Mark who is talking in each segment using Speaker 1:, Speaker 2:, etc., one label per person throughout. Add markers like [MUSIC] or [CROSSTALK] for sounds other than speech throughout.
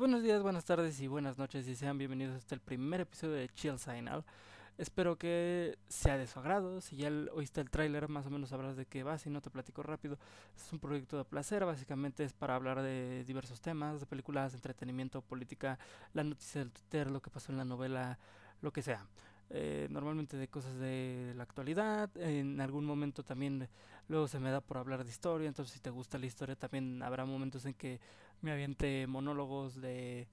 Speaker 1: Buenos días, buenas tardes y buenas noches y sean bienvenidos a este el primer episodio de Chill Signal. Espero que sea de su agrado. Si ya oíste el tráiler, más o menos sabrás de qué va. Si no, te platico rápido. Es un proyecto de placer. Básicamente es para hablar de diversos temas, de películas, entretenimiento, política, la noticia del Twitter, lo que pasó en la novela, lo que sea. Eh, normalmente de cosas de la actualidad. En algún momento también luego se me da por hablar de historia. Entonces, si te gusta la historia, también habrá momentos en que me aviente monólogos de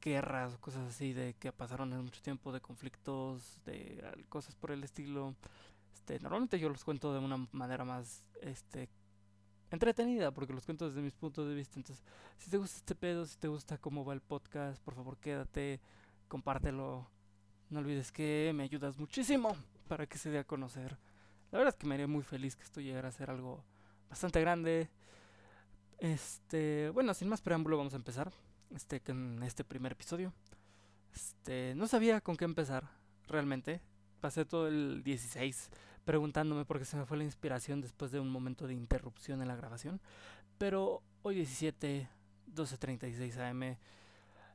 Speaker 1: guerras cosas así de que pasaron en mucho tiempo, de conflictos, de cosas por el estilo. Este, normalmente yo los cuento de una manera más este entretenida porque los cuento desde mis puntos de vista. Entonces, si te gusta este pedo, si te gusta cómo va el podcast, por favor, quédate, compártelo. No olvides que me ayudas muchísimo para que se dé a conocer. La verdad es que me haría muy feliz que esto llegara a ser algo bastante grande. Este, bueno, sin más preámbulo vamos a empezar este con este primer episodio. Este, no sabía con qué empezar realmente. Pasé todo el 16 preguntándome por qué se me fue la inspiración después de un momento de interrupción en la grabación, pero hoy 17 12:36 AM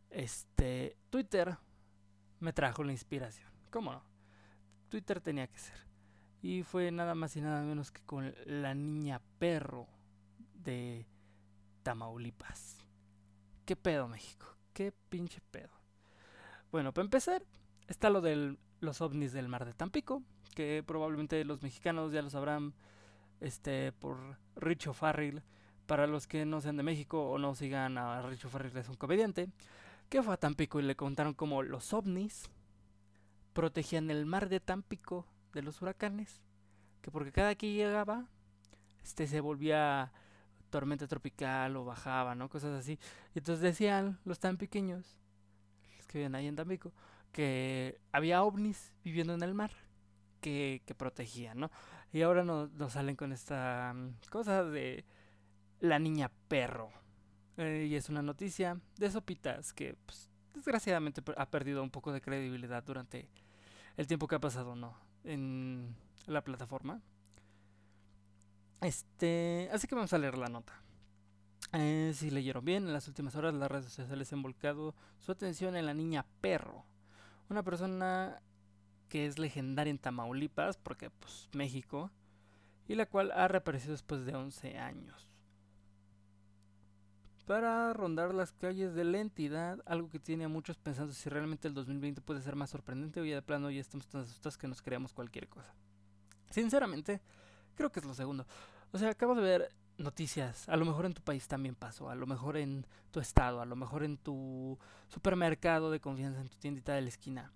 Speaker 1: este Twitter me trajo la inspiración. ¿Cómo no? Twitter tenía que ser. Y fue nada más y nada menos que con la niña perro de Tamaulipas. ¿Qué pedo, México? ¿Qué pinche pedo? Bueno, para empezar, está lo de los ovnis del mar de Tampico, que probablemente los mexicanos ya lo sabrán este, por Richo Farrell. Para los que no sean de México o no sigan a Richo Farrell, es un comediante, que fue a Tampico y le contaron cómo los ovnis protegían el mar de Tampico de los huracanes, que porque cada que llegaba, este se volvía tormenta tropical o bajaba, ¿no? Cosas así. Y entonces decían los tan pequeños, los que viven ahí en Tampico, que había ovnis viviendo en el mar que, que protegían, ¿no? Y ahora nos, nos salen con esta mm, cosa de la niña perro. Eh, y es una noticia de sopitas que, pues, desgraciadamente ha perdido un poco de credibilidad durante el tiempo que ha pasado, ¿no? En la plataforma. Este, así que vamos a leer la nota. Eh, si leyeron bien, en las últimas horas las redes sociales han volcado su atención en la niña perro, una persona que es legendaria en Tamaulipas, porque pues México, y la cual ha reaparecido después de 11 años. Para rondar las calles de la entidad, algo que tiene a muchos pensando si realmente el 2020 puede ser más sorprendente o ya de plano ya estamos tan asustados que nos creamos cualquier cosa. Sinceramente, creo que es lo segundo. O sea, acabo de ver noticias. A lo mejor en tu país también pasó. A lo mejor en tu estado. A lo mejor en tu supermercado de confianza, en tu tiendita de la esquina.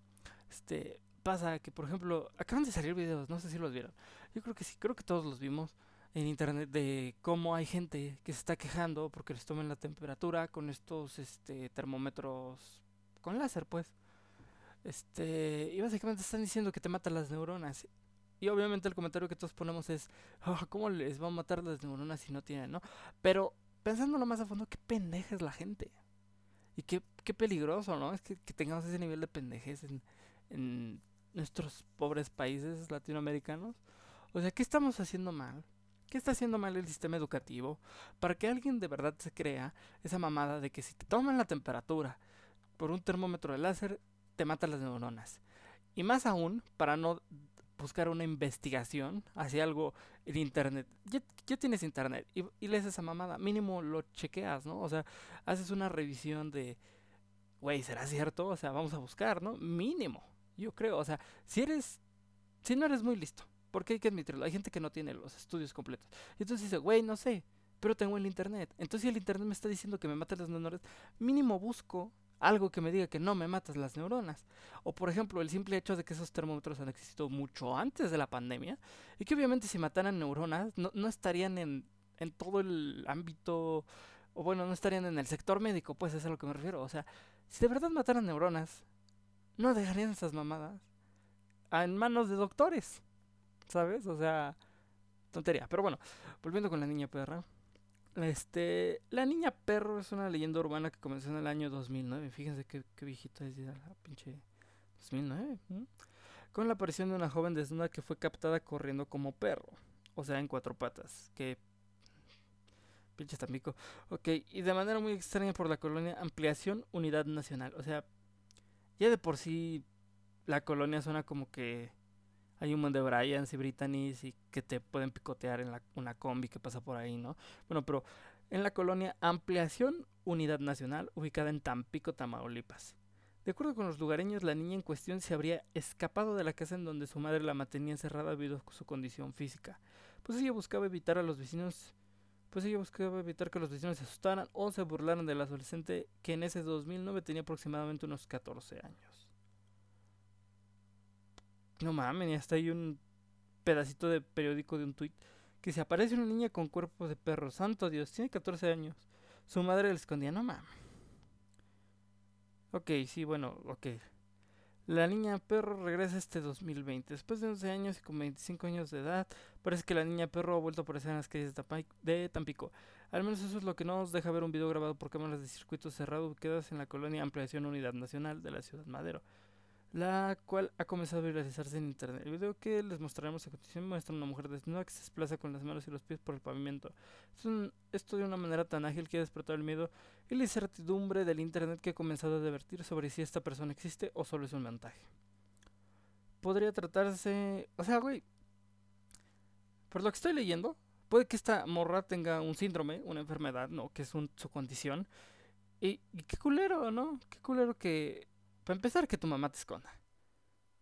Speaker 1: Este, pasa que, por ejemplo, acaban de salir videos. No sé si los vieron. Yo creo que sí. Creo que todos los vimos en internet de cómo hay gente que se está quejando porque les toman la temperatura con estos este termómetros con láser, pues. Este, y básicamente están diciendo que te matan las neuronas. Y obviamente el comentario que todos ponemos es, "Oh, ¿cómo les va a matar las neuronas si no tienen, no? Pero pensándolo más a fondo, qué pendeja es la gente. Y qué, qué peligroso, ¿no? Es que, que tengamos ese nivel de pendejez en, en nuestros pobres países latinoamericanos. O sea, ¿qué estamos haciendo mal? ¿Qué está haciendo mal el sistema educativo para que alguien de verdad se crea esa mamada de que si te toman la temperatura por un termómetro de láser, te matan las neuronas? Y más aún, para no buscar una investigación hacia algo en internet. Ya, tienes internet y, y lees esa mamada. Mínimo lo chequeas, ¿no? O sea, haces una revisión de, güey, ¿será cierto? O sea, vamos a buscar, ¿no? Mínimo, yo creo. O sea, si eres, si no eres muy listo, porque hay que admitirlo, hay gente que no tiene los estudios completos. Y entonces dice, güey, no sé, pero tengo el internet. Entonces si el internet me está diciendo que me matan las neuronas, mínimo busco algo que me diga que no me matas las neuronas. O por ejemplo, el simple hecho de que esos termómetros han existido mucho antes de la pandemia y que obviamente si mataran neuronas no, no estarían en, en todo el ámbito, o bueno, no estarían en el sector médico, pues es a lo que me refiero. O sea, si de verdad mataran neuronas, no dejarían esas mamadas en manos de doctores, ¿sabes? O sea, tontería. Pero bueno, volviendo con la niña perra. Este, la niña perro es una leyenda urbana que comenzó en el año 2009. Fíjense qué, qué viejito es ya la pinche 2009. ¿m? Con la aparición de una joven desnuda que fue captada corriendo como perro, o sea, en cuatro patas, que Pinche Tampico. Ok, y de manera muy extraña por la colonia Ampliación Unidad Nacional. O sea, ya de por sí la colonia suena como que hay un montón de Bryans y Britannies y que te pueden picotear en una combi que pasa por ahí, ¿no? Bueno, pero en la colonia Ampliación Unidad Nacional, ubicada en Tampico, Tamaulipas. De acuerdo con los lugareños, la niña en cuestión se habría escapado de la casa en donde su madre la mantenía encerrada debido a su condición física. Pues ella buscaba evitar a los vecinos pues ella buscaba evitar que los vecinos se asustaran o se burlaran del adolescente que en ese 2009 tenía aproximadamente unos 14 años. No mames, y hasta hay un pedacito de periódico de un tuit que se aparece una niña con cuerpo de perro. Santo Dios, tiene 14 años. Su madre le escondía, no mames. Ok, sí, bueno, ok. La niña perro regresa este 2020. Después de 11 años y con 25 años de edad, parece que la niña perro ha vuelto a aparecer en las calles de Tampico. Al menos eso es lo que nos deja ver un video grabado por cámaras de circuito cerrado ubicadas en la colonia Ampliación Unidad Nacional de la ciudad Madero la cual ha comenzado a viralizarse en internet. El video que les mostraremos a continuación muestra a una mujer desnuda que se desplaza con las manos y los pies por el pavimento. esto de una manera tan ágil que ha despertado el miedo y la incertidumbre del internet que ha comenzado a divertir sobre si esta persona existe o solo es un montaje. Podría tratarse... O sea, güey... Por lo que estoy leyendo, puede que esta morra tenga un síndrome, una enfermedad, ¿no? Que es su condición. Y, y qué culero, ¿no? Qué culero que para empezar, que tu mamá te esconda.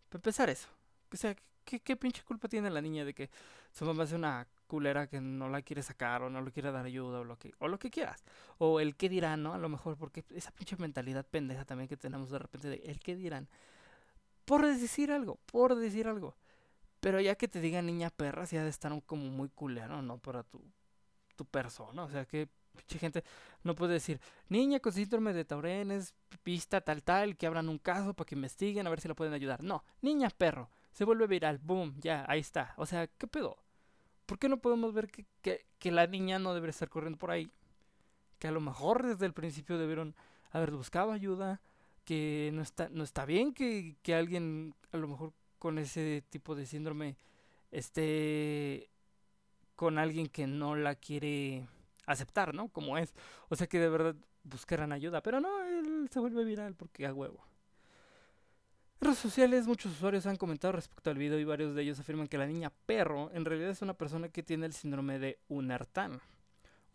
Speaker 1: Para empezar eso. O sea, ¿qué, ¿qué, pinche culpa tiene la niña de que su mamá sea una culera que no la quiere sacar o no le quiere dar ayuda o lo que, o lo que quieras? O el qué dirán, ¿no? A lo mejor, porque esa pinche mentalidad pendeja también que tenemos de repente de el qué dirán. Por decir algo, por decir algo. Pero ya que te diga niña perra, si ha de estar como muy culero, ¿no? Para tu, tu persona. O sea, que Mucha gente no puede decir, niña con síndrome de Taurenes, pista tal tal, que abran un caso para que investiguen a ver si la pueden ayudar. No, niña perro, se vuelve viral, boom, ya, ahí está. O sea, ¿qué pedo? ¿Por qué no podemos ver que, que, que la niña no debe estar corriendo por ahí? Que a lo mejor desde el principio debieron haber buscado ayuda, que no está, no está bien que, que alguien a lo mejor con ese tipo de síndrome esté con alguien que no la quiere aceptar, ¿no? Como es. O sea que de verdad buscaran ayuda. Pero no, él se vuelve viral porque a huevo. En redes sociales muchos usuarios han comentado respecto al video y varios de ellos afirman que la niña perro en realidad es una persona que tiene el síndrome de Unartan,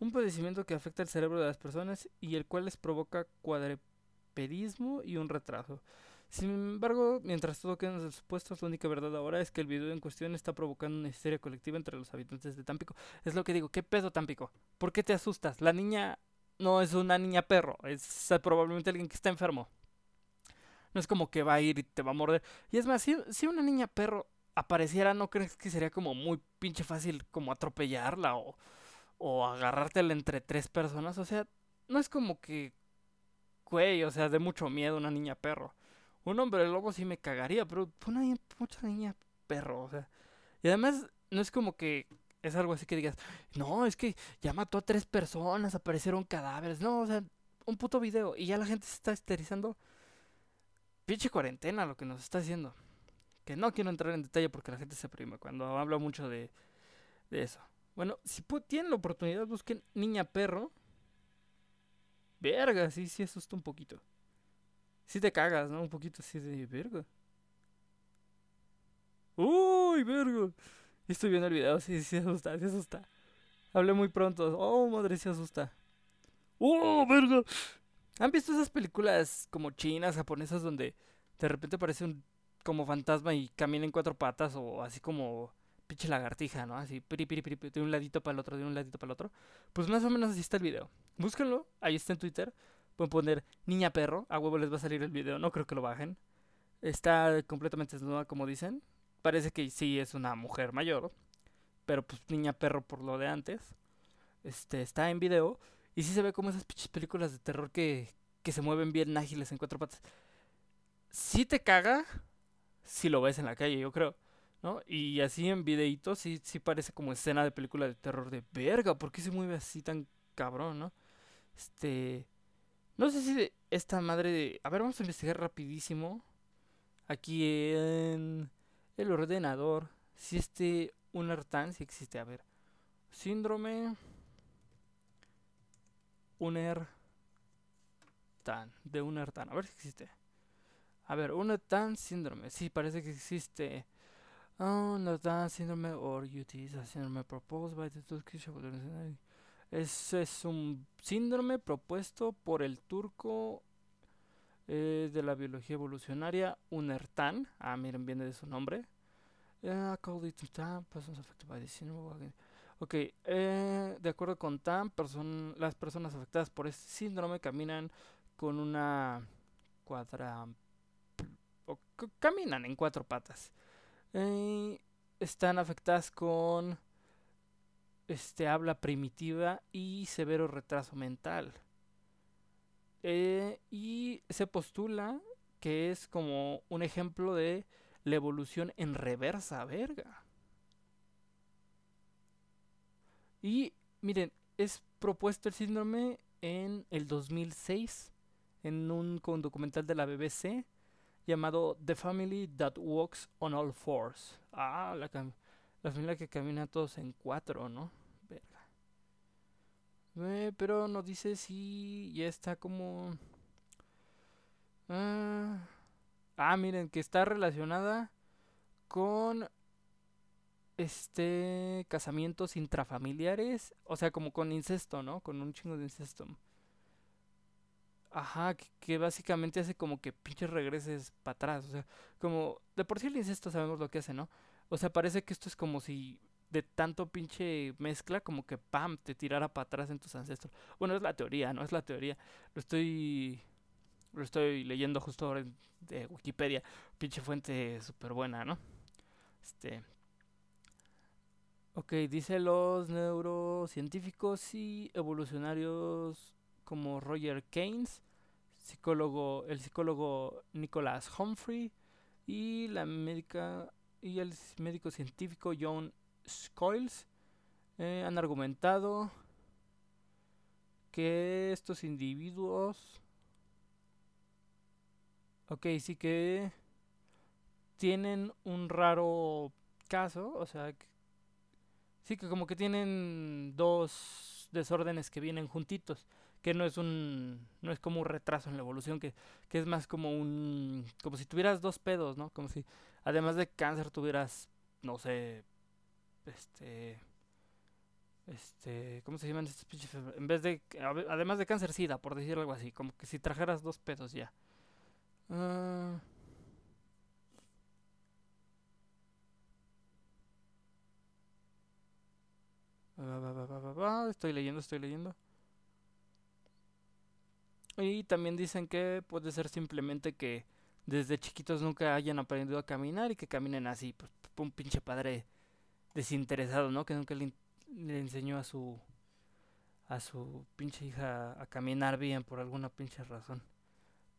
Speaker 1: un padecimiento que afecta el cerebro de las personas y el cual les provoca cuadrepedismo y un retraso. Sin embargo, mientras todo queda en los supuestos, la única verdad ahora es que el video en cuestión está provocando una histeria colectiva entre los habitantes de Tampico. Es lo que digo, ¿qué pedo Tampico? ¿Por qué te asustas? La niña no es una niña perro, es probablemente alguien que está enfermo. No es como que va a ir y te va a morder. Y es más, si, si una niña perro apareciera, ¿no crees que sería como muy pinche fácil como atropellarla o, o agarrártela entre tres personas? O sea, no es como que, güey, o sea, de mucho miedo una niña perro. Un hombre lobo sí me cagaría, pero una mucha niña perro, o sea. Y además, no es como que es algo así que digas, no, es que ya mató a tres personas, aparecieron cadáveres. No, o sea, un puto video y ya la gente se está esterilizando. Pinche cuarentena lo que nos está haciendo. Que no quiero entrar en detalle porque la gente se prima cuando habla mucho de, de eso. Bueno, si tienen la oportunidad, busquen Niña Perro. Verga, sí, sí asusta un poquito si te cagas, ¿no? Un poquito así de verga. Uy, verga. Estoy viendo el video, sí, sí asusta, sí asusta. Hablé muy pronto. Oh, madre, sí asusta. ¡Oh, verga! ¿Han visto esas películas como chinas, japonesas, donde de repente aparece un como fantasma y camina en cuatro patas o así como pinche lagartija, ¿no? Así, piri, piri, piri, de un ladito para el otro, de un ladito para el otro. Pues más o menos así está el video. Búsquenlo, ahí está en Twitter. Pueden poner niña perro, a huevo les va a salir el video, no creo que lo bajen. Está completamente desnuda, como dicen. Parece que sí es una mujer mayor, pero pues niña perro por lo de antes. Este está en video y sí se ve como esas películas de terror que, que se mueven bien ágiles en cuatro patas. Si te caga si lo ves en la calle, yo creo. ¿no? Y así en videitos sí, sí parece como escena de película de terror de verga, ¿por qué se mueve así tan cabrón, no? Este, no sé si esta madre de... A ver, vamos a investigar rapidísimo. Aquí en el ordenador. Si este un si existe. A ver. Síndrome Unertan. De Unertan. A ver si existe. A ver, Unertan síndrome. Sí, parece que existe. Unertan síndrome or UT síndrome proposed by the Turkish es, es un síndrome propuesto por el turco eh, de la biología evolucionaria Unertan. Ah, miren, viene de su nombre. Ok, eh, de acuerdo con TAM, las personas afectadas por este síndrome caminan con una cuadra... caminan en cuatro patas. Eh, están afectadas con este habla primitiva y severo retraso mental. Eh, y se postula que es como un ejemplo de la evolución en reversa, verga. Y miren, es propuesto el síndrome en el 2006 en un documental de la BBC llamado The Family That Walks on All Fours. Ah, la, la familia que camina todos en cuatro, ¿no? Eh, pero no dice si ya está como... Ah, ah, miren, que está relacionada con este casamientos intrafamiliares, o sea, como con incesto, ¿no? Con un chingo de incesto. Ajá, que básicamente hace como que pinches regreses para atrás, o sea, como de por sí el incesto sabemos lo que hace, ¿no? O sea, parece que esto es como si de tanto pinche mezcla como que pam te tirara para atrás en tus ancestros. Bueno, es la teoría, no es la teoría. Lo estoy lo estoy leyendo justo ahora de Wikipedia, pinche fuente súper buena, ¿no? Este Ok, dice los neurocientíficos y evolucionarios como Roger Keynes, psicólogo, el psicólogo Nicholas Humphrey y la médica y el médico científico John Scoils eh, han argumentado que estos individuos, ok, sí que tienen un raro caso, o sea, sí que como que tienen dos desórdenes que vienen juntitos, que no es un, no es como un retraso en la evolución, que, que es más como un, como si tuvieras dos pedos, ¿no? Como si además de cáncer tuvieras, no sé, este este, ¿cómo se llaman estos pinches En vez de, además de cáncer, sida, por decir algo así, como que si trajeras dos pedos ya. Uh, estoy leyendo, estoy leyendo. Y también dicen que puede ser simplemente que desde chiquitos nunca hayan aprendido a caminar y que caminen así, pues un pinche padre desinteresado, ¿no? Que nunca le, enseñó a su a su pinche hija a caminar bien por alguna pinche razón.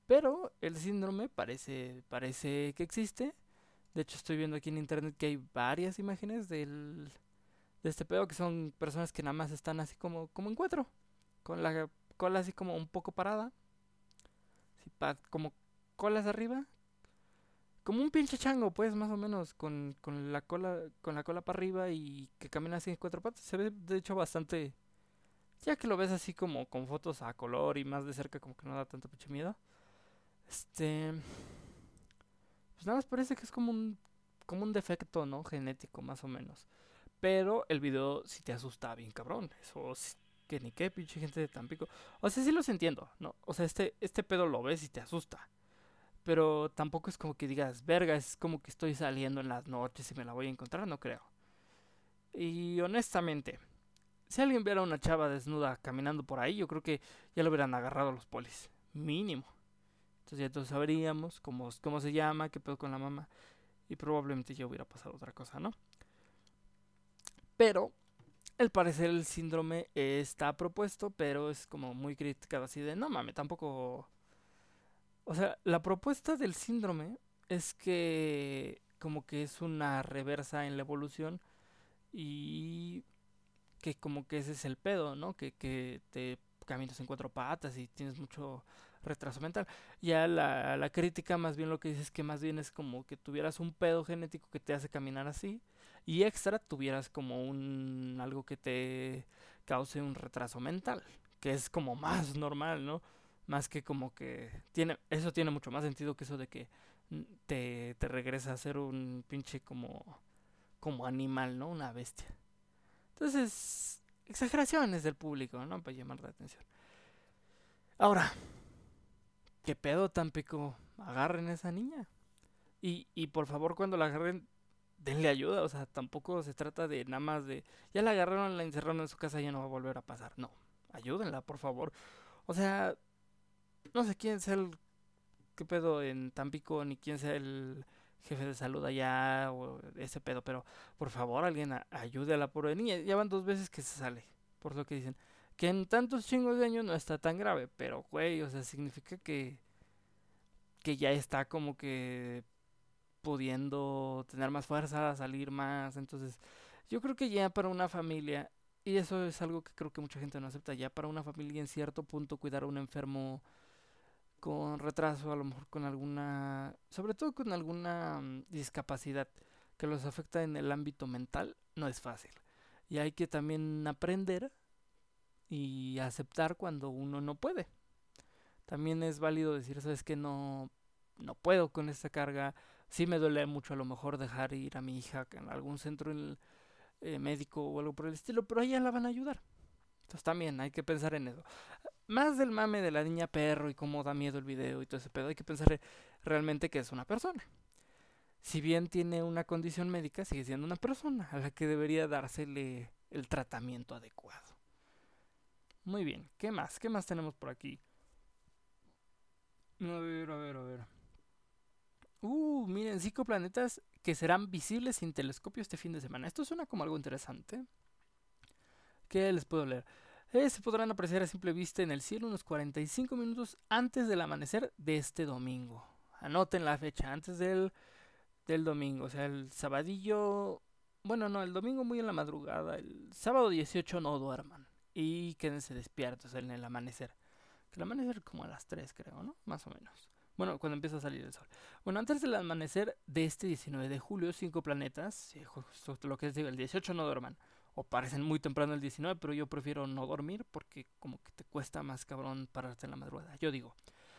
Speaker 1: Pero el síndrome parece parece que existe. De hecho estoy viendo aquí en internet que hay varias imágenes del de este pedo que son personas que nada más están así como como en cuatro, con la cola así como un poco parada. como colas arriba, como un pinche chango, pues, más o menos, con, con la cola, con la cola para arriba y que camina así en cuatro patas. Se ve, de hecho, bastante. Ya que lo ves así como con fotos a color y más de cerca, como que no da tanto pinche miedo. Este. Pues nada más parece que es como un. como un defecto, ¿no? Genético, más o menos. Pero el video sí te asusta bien, cabrón. Eso que ni qué, pinche gente de Tampico. O sea, sí los entiendo, ¿no? O sea, este, este pedo lo ves y te asusta pero tampoco es como que digas, verga, es como que estoy saliendo en las noches y me la voy a encontrar, no creo. Y honestamente, si alguien viera a una chava desnuda caminando por ahí, yo creo que ya lo hubieran agarrado los polis, mínimo. Entonces ya todos sabríamos cómo, cómo se llama, qué pedo con la mamá, y probablemente ya hubiera pasado otra cosa, ¿no? Pero, al parecer el síndrome está propuesto, pero es como muy criticado así de, no mames, tampoco o sea, la propuesta del síndrome es que como que es una reversa en la evolución y que como que ese es el pedo, ¿no? Que, que te caminas en cuatro patas y tienes mucho retraso mental. Ya la, la crítica más bien lo que dice es que más bien es como que tuvieras un pedo genético que te hace caminar así y extra tuvieras como un algo que te cause un retraso mental, que es como más normal, ¿no? Más que como que tiene, eso tiene mucho más sentido que eso de que te, te regresa a ser un pinche como, como animal, ¿no? Una bestia. Entonces, exageraciones del público, ¿no? Para llamar la atención. Ahora, ¿qué pedo Tampico? Agarren a esa niña. Y, y por favor, cuando la agarren, denle ayuda. O sea, tampoco se trata de nada más de. Ya la agarraron, la encerraron en su casa, ya no va a volver a pasar. No, ayúdenla, por favor. O sea, no sé quién sea el. ¿Qué pedo en Tampico? Ni quién sea el jefe de salud allá o ese pedo. Pero por favor, alguien ayude a la pobre niña. Ya van dos veces que se sale, por lo que dicen. Que en tantos chingos de años no está tan grave. Pero, güey, o sea, significa que. Que ya está como que pudiendo tener más fuerza, salir más. Entonces, yo creo que ya para una familia, y eso es algo que creo que mucha gente no acepta, ya para una familia en cierto punto cuidar a un enfermo con retraso, a lo mejor con alguna, sobre todo con alguna mm, discapacidad que los afecta en el ámbito mental, no es fácil. Y hay que también aprender y aceptar cuando uno no puede. También es válido decir, sabes que no, no puedo con esta carga, sí me duele mucho a lo mejor dejar ir a mi hija en algún centro eh, médico o algo por el estilo, pero allá la van a ayudar. Entonces también hay que pensar en eso. Más del mame de la niña perro y cómo da miedo el video y todo ese pedo, hay que pensar realmente que es una persona. Si bien tiene una condición médica, sigue siendo una persona a la que debería dársele el tratamiento adecuado. Muy bien, ¿qué más? ¿Qué más tenemos por aquí? A ver, a ver, a ver. Uh, miren, cinco planetas que serán visibles sin telescopio este fin de semana. Esto suena como algo interesante. ¿Qué les puedo leer? Eh, se podrán apreciar a simple vista en el cielo unos 45 minutos antes del amanecer de este domingo. Anoten la fecha, antes del, del domingo. O sea, el sabadillo. Bueno, no, el domingo muy en la madrugada. El sábado 18 no duerman. Y quédense despiertos en el amanecer. El amanecer como a las 3, creo, ¿no? Más o menos. Bueno, cuando empieza a salir el sol. Bueno, antes del amanecer de este 19 de julio, cinco planetas, justo lo que es el 18 no duerman. O parecen muy temprano el 19, pero yo prefiero no dormir porque como que te cuesta más cabrón pararte en la madrugada. Yo digo,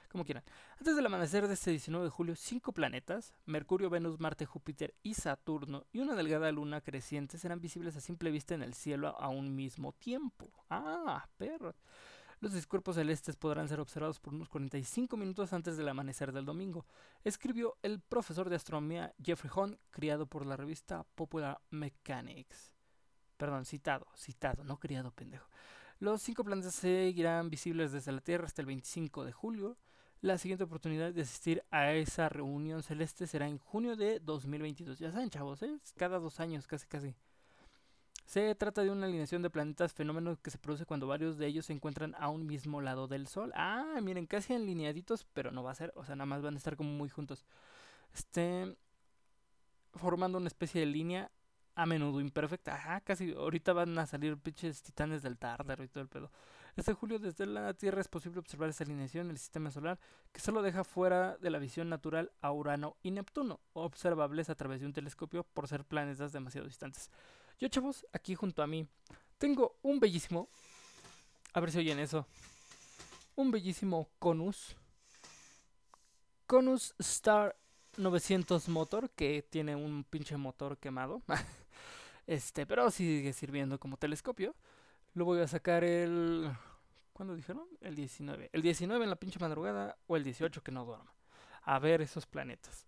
Speaker 1: como quieran. Antes del amanecer de este 19 de julio, cinco planetas, Mercurio, Venus, Marte, Júpiter y Saturno, y una delgada luna creciente serán visibles a simple vista en el cielo a un mismo tiempo. Ah, perro. Los cuerpos celestes podrán ser observados por unos 45 minutos antes del amanecer del domingo, escribió el profesor de astronomía Jeffrey Hahn, criado por la revista Popular Mechanics. Perdón, citado, citado, no criado pendejo. Los cinco planetas seguirán visibles desde la Tierra hasta el 25 de julio. La siguiente oportunidad de asistir a esa reunión celeste será en junio de 2022. Ya saben, chavos, ¿eh? cada dos años, casi, casi. Se trata de una alineación de planetas, fenómeno que se produce cuando varios de ellos se encuentran a un mismo lado del Sol. Ah, miren, casi alineaditos, pero no va a ser, o sea, nada más van a estar como muy juntos. Este, formando una especie de línea a menudo imperfecta. Ajá, casi ahorita van a salir pinches titanes del Tártaro y todo el pedo. Este julio desde la Tierra es posible observar esta alineación en el sistema solar que solo deja fuera de la visión natural a Urano y Neptuno, observables a través de un telescopio por ser planetas demasiado distantes. Yo, chavos, aquí junto a mí, tengo un bellísimo. A ver si oyen eso. Un bellísimo Conus. Conus Star 900 Motor, que tiene un pinche motor quemado. [LAUGHS] este, pero sigue sirviendo como telescopio. Lo voy a sacar el. ¿Cuándo dijeron? El 19. El 19 en la pinche madrugada o el 18 que no duerma. A ver esos planetas.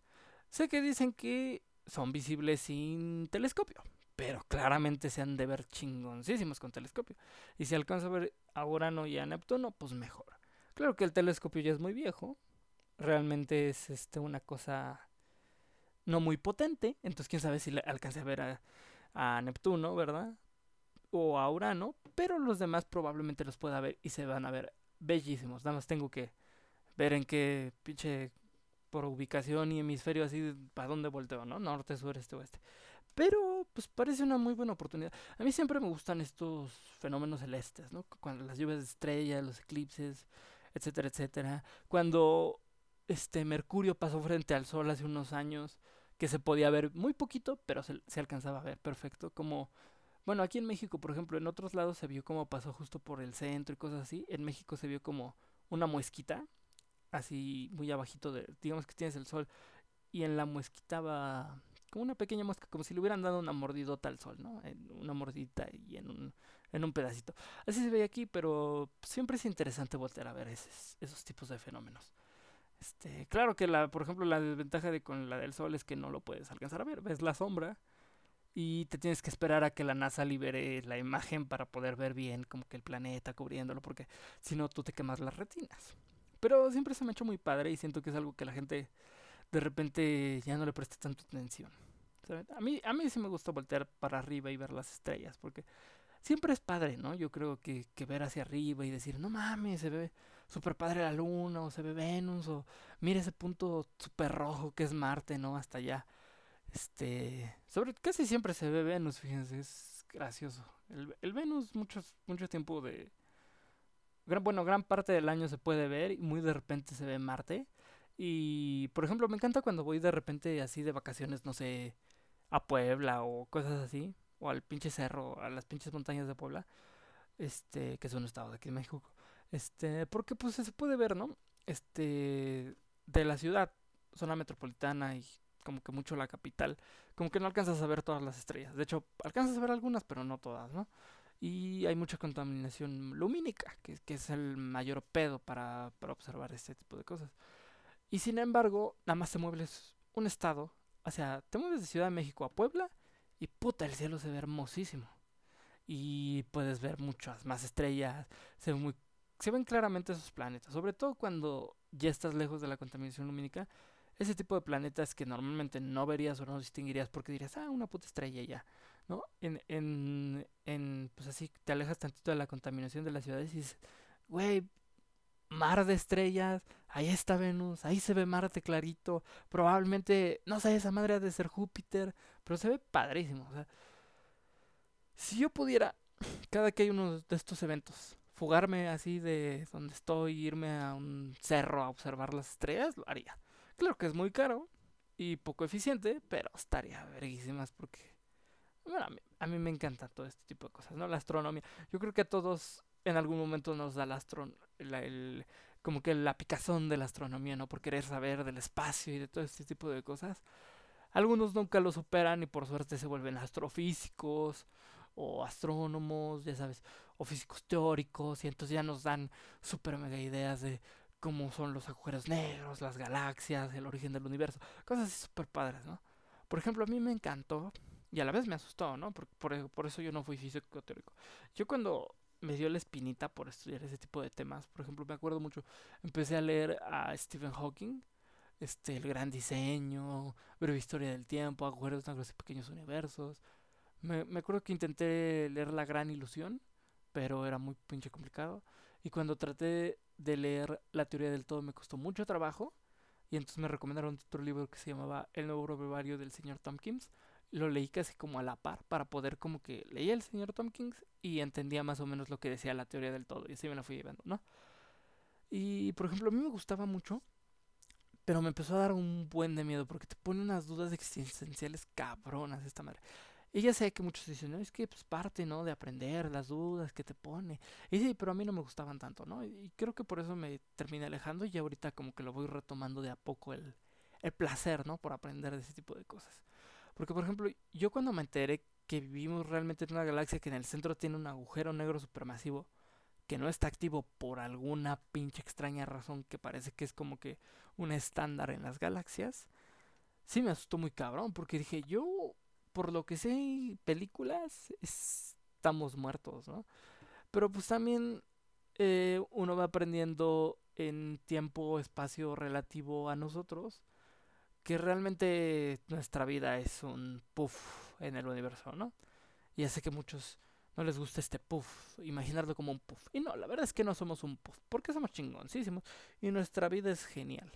Speaker 1: Sé que dicen que son visibles sin telescopio pero claramente se han de ver chingoncísimos con telescopio. Y si alcanzo a ver a Urano y a Neptuno, pues mejor. Claro que el telescopio ya es muy viejo, realmente es este una cosa no muy potente, entonces quién sabe si alcance a ver a, a Neptuno, ¿verdad? O a Urano, pero los demás probablemente los pueda ver y se van a ver bellísimos. Nada más tengo que ver en qué pinche por ubicación y hemisferio así para dónde volteo, ¿no? Norte, sur, este, oeste. Pero, pues parece una muy buena oportunidad. A mí siempre me gustan estos fenómenos celestes, ¿no? Cuando las lluvias de estrellas, los eclipses, etcétera, etcétera. Cuando este Mercurio pasó frente al Sol hace unos años, que se podía ver muy poquito, pero se, se alcanzaba a ver perfecto. Como Bueno, aquí en México, por ejemplo, en otros lados se vio como pasó justo por el centro y cosas así. En México se vio como una muesquita, así muy abajito de, digamos que tienes el sol, y en la muesquita va como una pequeña mosca, como si le hubieran dado una mordidota al sol, ¿no? Una mordidita y en un, en un pedacito. Así se ve aquí, pero siempre es interesante voltear a ver esos tipos de fenómenos. Este, claro que la, por ejemplo, la desventaja de con la del sol es que no lo puedes alcanzar a ver. Ves la sombra y te tienes que esperar a que la NASA libere la imagen para poder ver bien como que el planeta cubriéndolo, porque si no tú te quemas las retinas. Pero siempre se me ha hecho muy padre y siento que es algo que la gente de repente ya no le presta tanta atención. A mí, a mí sí me gusta voltear para arriba y ver las estrellas, porque siempre es padre, ¿no? Yo creo que, que ver hacia arriba y decir, no mames, se ve súper padre la luna, o se ve Venus, o mira ese punto súper rojo que es Marte, ¿no? Hasta allá. Este, sobre casi siempre se ve Venus, fíjense, es gracioso. El, el Venus muchos mucho tiempo de gran, bueno, gran parte del año se puede ver y muy de repente se ve Marte. Y por ejemplo, me encanta cuando voy de repente así de vacaciones, no sé, a Puebla o cosas así, o al pinche cerro, a las pinches montañas de Puebla, este, que es un estado de aquí en México. Este, porque pues se puede ver, ¿no? Este, de la ciudad, zona metropolitana y como que mucho la capital, como que no alcanzas a ver todas las estrellas. De hecho, alcanzas a ver algunas, pero no todas, ¿no? Y hay mucha contaminación lumínica, que, que es el mayor pedo para, para observar este tipo de cosas. Y sin embargo, nada más te mueves un estado, o sea, te mueves de Ciudad de México a Puebla y puta, el cielo se ve hermosísimo. Y puedes ver muchas más estrellas, se ve muy se ven claramente esos planetas, sobre todo cuando ya estás lejos de la contaminación lumínica. Ese tipo de planetas que normalmente no verías o no distinguirías porque dirías, ah, una puta estrella ya, ¿no? En, en, en pues así te alejas tantito de la contaminación de las ciudades y dices, güey, mar de estrellas, ahí está Venus, ahí se ve Marte clarito, probablemente, no sé, esa madre ha de ser Júpiter, pero se ve padrísimo. Si yo pudiera, cada que hay uno de estos eventos, fugarme así de donde estoy, irme a un cerro a observar las estrellas, lo haría. Claro que es muy caro y poco eficiente, pero estaría verguísimas porque, bueno, a mí, me encanta todo este tipo de cosas, ¿no? La astronomía. Yo creo que a todos en algún momento nos da la astron el, como que la picazón de la astronomía, ¿no? Por querer saber del espacio y de todo este tipo de cosas. Algunos nunca lo superan y por suerte se vuelven astrofísicos o astrónomos, ya sabes, o físicos teóricos, y entonces ya nos dan súper mega ideas de cómo son los agujeros negros, las galaxias, el origen del universo, cosas así súper padres, ¿no? Por ejemplo, a mí me encantó, y a la vez me asustó, ¿no? Por, por, eso yo no fui físico teórico. Yo cuando me dio la espinita por estudiar ese tipo de temas, por ejemplo, me acuerdo mucho, empecé a leer a Stephen Hawking, este, el gran diseño, breve historia del tiempo, agujeros negros y pequeños universos, me, me acuerdo que intenté leer La Gran Ilusión, pero era muy pinche complicado. Y cuando traté de leer La Teoría del Todo me costó mucho trabajo. Y entonces me recomendaron otro libro que se llamaba El Nuevo Brevario del señor Tompkins. Lo leí casi como a la par para poder como que leía el señor Tompkins y entendía más o menos lo que decía la teoría del todo. Y así me la fui llevando, ¿no? Y por ejemplo, a mí me gustaba mucho, pero me empezó a dar un buen de miedo porque te pone unas dudas existenciales cabronas esta madre. Y ya sé que muchos dicen, no, es que pues parte, ¿no? De aprender las dudas que te pone. Y sí, pero a mí no me gustaban tanto, ¿no? Y creo que por eso me terminé alejando y ahorita como que lo voy retomando de a poco el, el placer, ¿no? Por aprender de ese tipo de cosas. Porque, por ejemplo, yo cuando me enteré que vivimos realmente en una galaxia que en el centro tiene un agujero negro supermasivo, que no está activo por alguna pinche extraña razón que parece que es como que un estándar en las galaxias, sí me asustó muy cabrón, porque dije, yo por lo que sé, películas, estamos muertos, ¿no? Pero pues también eh, uno va aprendiendo en tiempo, espacio relativo a nosotros, que realmente nuestra vida es un puff en el universo, ¿no? Y hace que muchos no les gusta este puff, imaginarlo como un puff. Y no, la verdad es que no somos un puff, porque somos chingoncísimos y nuestra vida es genial.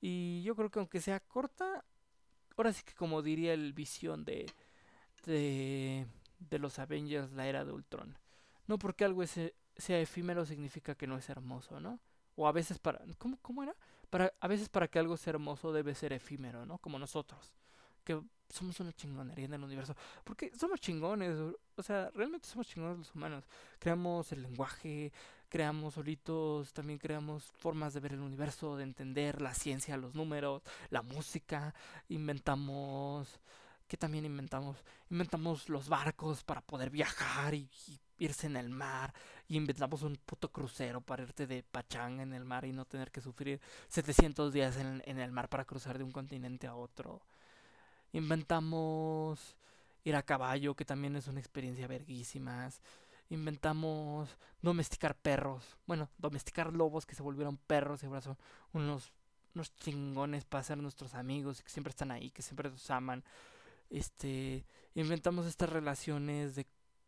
Speaker 1: Y yo creo que aunque sea corta, ahora sí que como diría el visión de, de, de los Avengers, la era de Ultron. No porque algo sea efímero significa que no es hermoso, ¿no? O a veces para... ¿Cómo, cómo era? Para, a veces para que algo sea hermoso debe ser efímero, ¿no? Como nosotros. Que somos una chingonería en el universo. Porque somos chingones, o sea, realmente somos chingones los humanos. Creamos el lenguaje, creamos solitos, también creamos formas de ver el universo, de entender la ciencia, los números, la música, inventamos... ¿Qué también inventamos? Inventamos los barcos para poder viajar y, irse en el mar. Y inventamos un puto crucero para irte de pachanga en el mar y no tener que sufrir 700 días en, en el mar para cruzar de un continente a otro. Inventamos ir a caballo, que también es una experiencia verguísima. Inventamos domesticar perros. Bueno, domesticar lobos que se volvieron perros y ahora son unos, unos chingones para ser nuestros amigos que siempre están ahí, que siempre nos aman. Este, inventamos estas relaciones de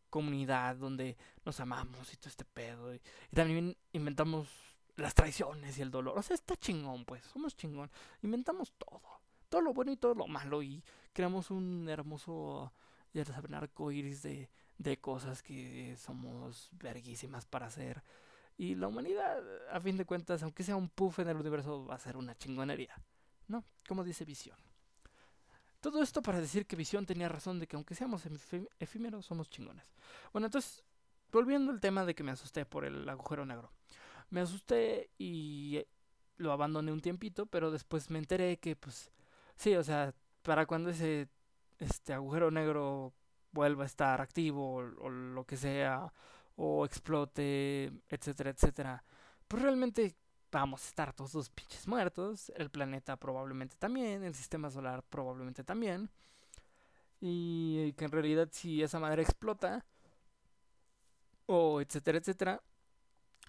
Speaker 1: comunidad donde nos amamos y todo este pedo. Y, y también inventamos las traiciones y el dolor. O sea, está chingón, pues. Somos chingón. Inventamos todo todo lo bueno y todo lo malo y creamos un hermoso, ya saben, arco iris de, de cosas que somos verguísimas para hacer. Y la humanidad, a fin de cuentas, aunque sea un puff en el universo, va a ser una chingonería. ¿No? Como dice Visión. Todo esto para decir que Visión tenía razón de que aunque seamos efímeros, somos chingones. Bueno, entonces, volviendo al tema de que me asusté por el agujero negro. Me asusté y lo abandoné un tiempito, pero después me enteré que pues Sí, o sea, para cuando ese este agujero negro vuelva a estar activo o, lo que sea, o explote, etcétera, etcétera, pues realmente vamos a estar todos pinches muertos, el planeta probablemente también, el sistema solar probablemente también, y que en realidad si esa madre explota, o etcétera, etcétera,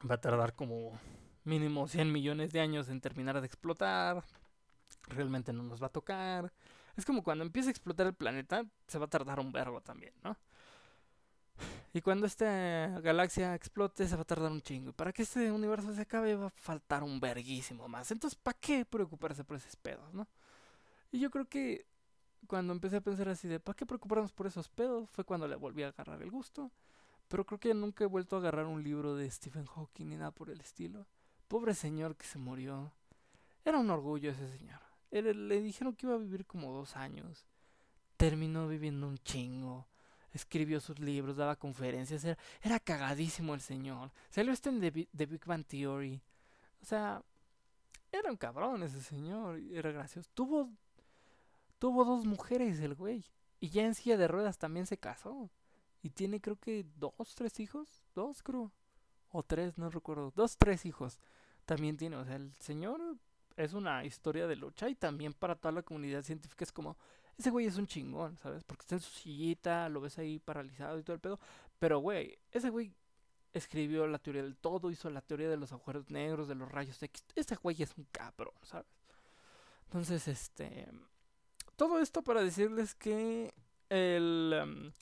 Speaker 1: va a tardar como mínimo 100 millones de años en terminar de explotar, realmente no nos va a tocar. Es como cuando empieza a explotar el planeta, se va a tardar un verbo también, ¿no? Y cuando esta galaxia explote, se va a tardar un chingo. Y para que este universo se acabe, va a faltar un verguísimo más. Entonces, ¿para qué preocuparse por esos pedos, no? Y yo creo que cuando empecé a pensar así de, ¿para qué preocuparnos por esos pedos? Fue cuando le volví a agarrar el gusto. Pero creo que nunca he vuelto a agarrar un libro de Stephen Hawking ni nada por el estilo. Pobre señor que se murió. Era un orgullo ese señor le dijeron que iba a vivir como dos años. Terminó viviendo un chingo. Escribió sus libros, daba conferencias. Era, cagadísimo el señor. Salió este en The, Big Bang Theory. O sea, era un cabrón ese señor. Era gracioso. Tuvo, tuvo dos mujeres el güey. Y ya en silla de ruedas también se casó. Y tiene creo que dos, tres hijos. Dos creo. O tres, no recuerdo. Dos, tres hijos. También tiene. O sea, el señor es una historia de lucha y también para toda la comunidad científica es como, ese güey es un chingón, ¿sabes? Porque está en su sillita, lo ves ahí paralizado y todo el pedo. Pero, güey, ese güey escribió la teoría del todo, hizo la teoría de los agujeros negros, de los rayos X. Ese güey es un cabrón, ¿sabes? Entonces, este... Todo esto para decirles que el em,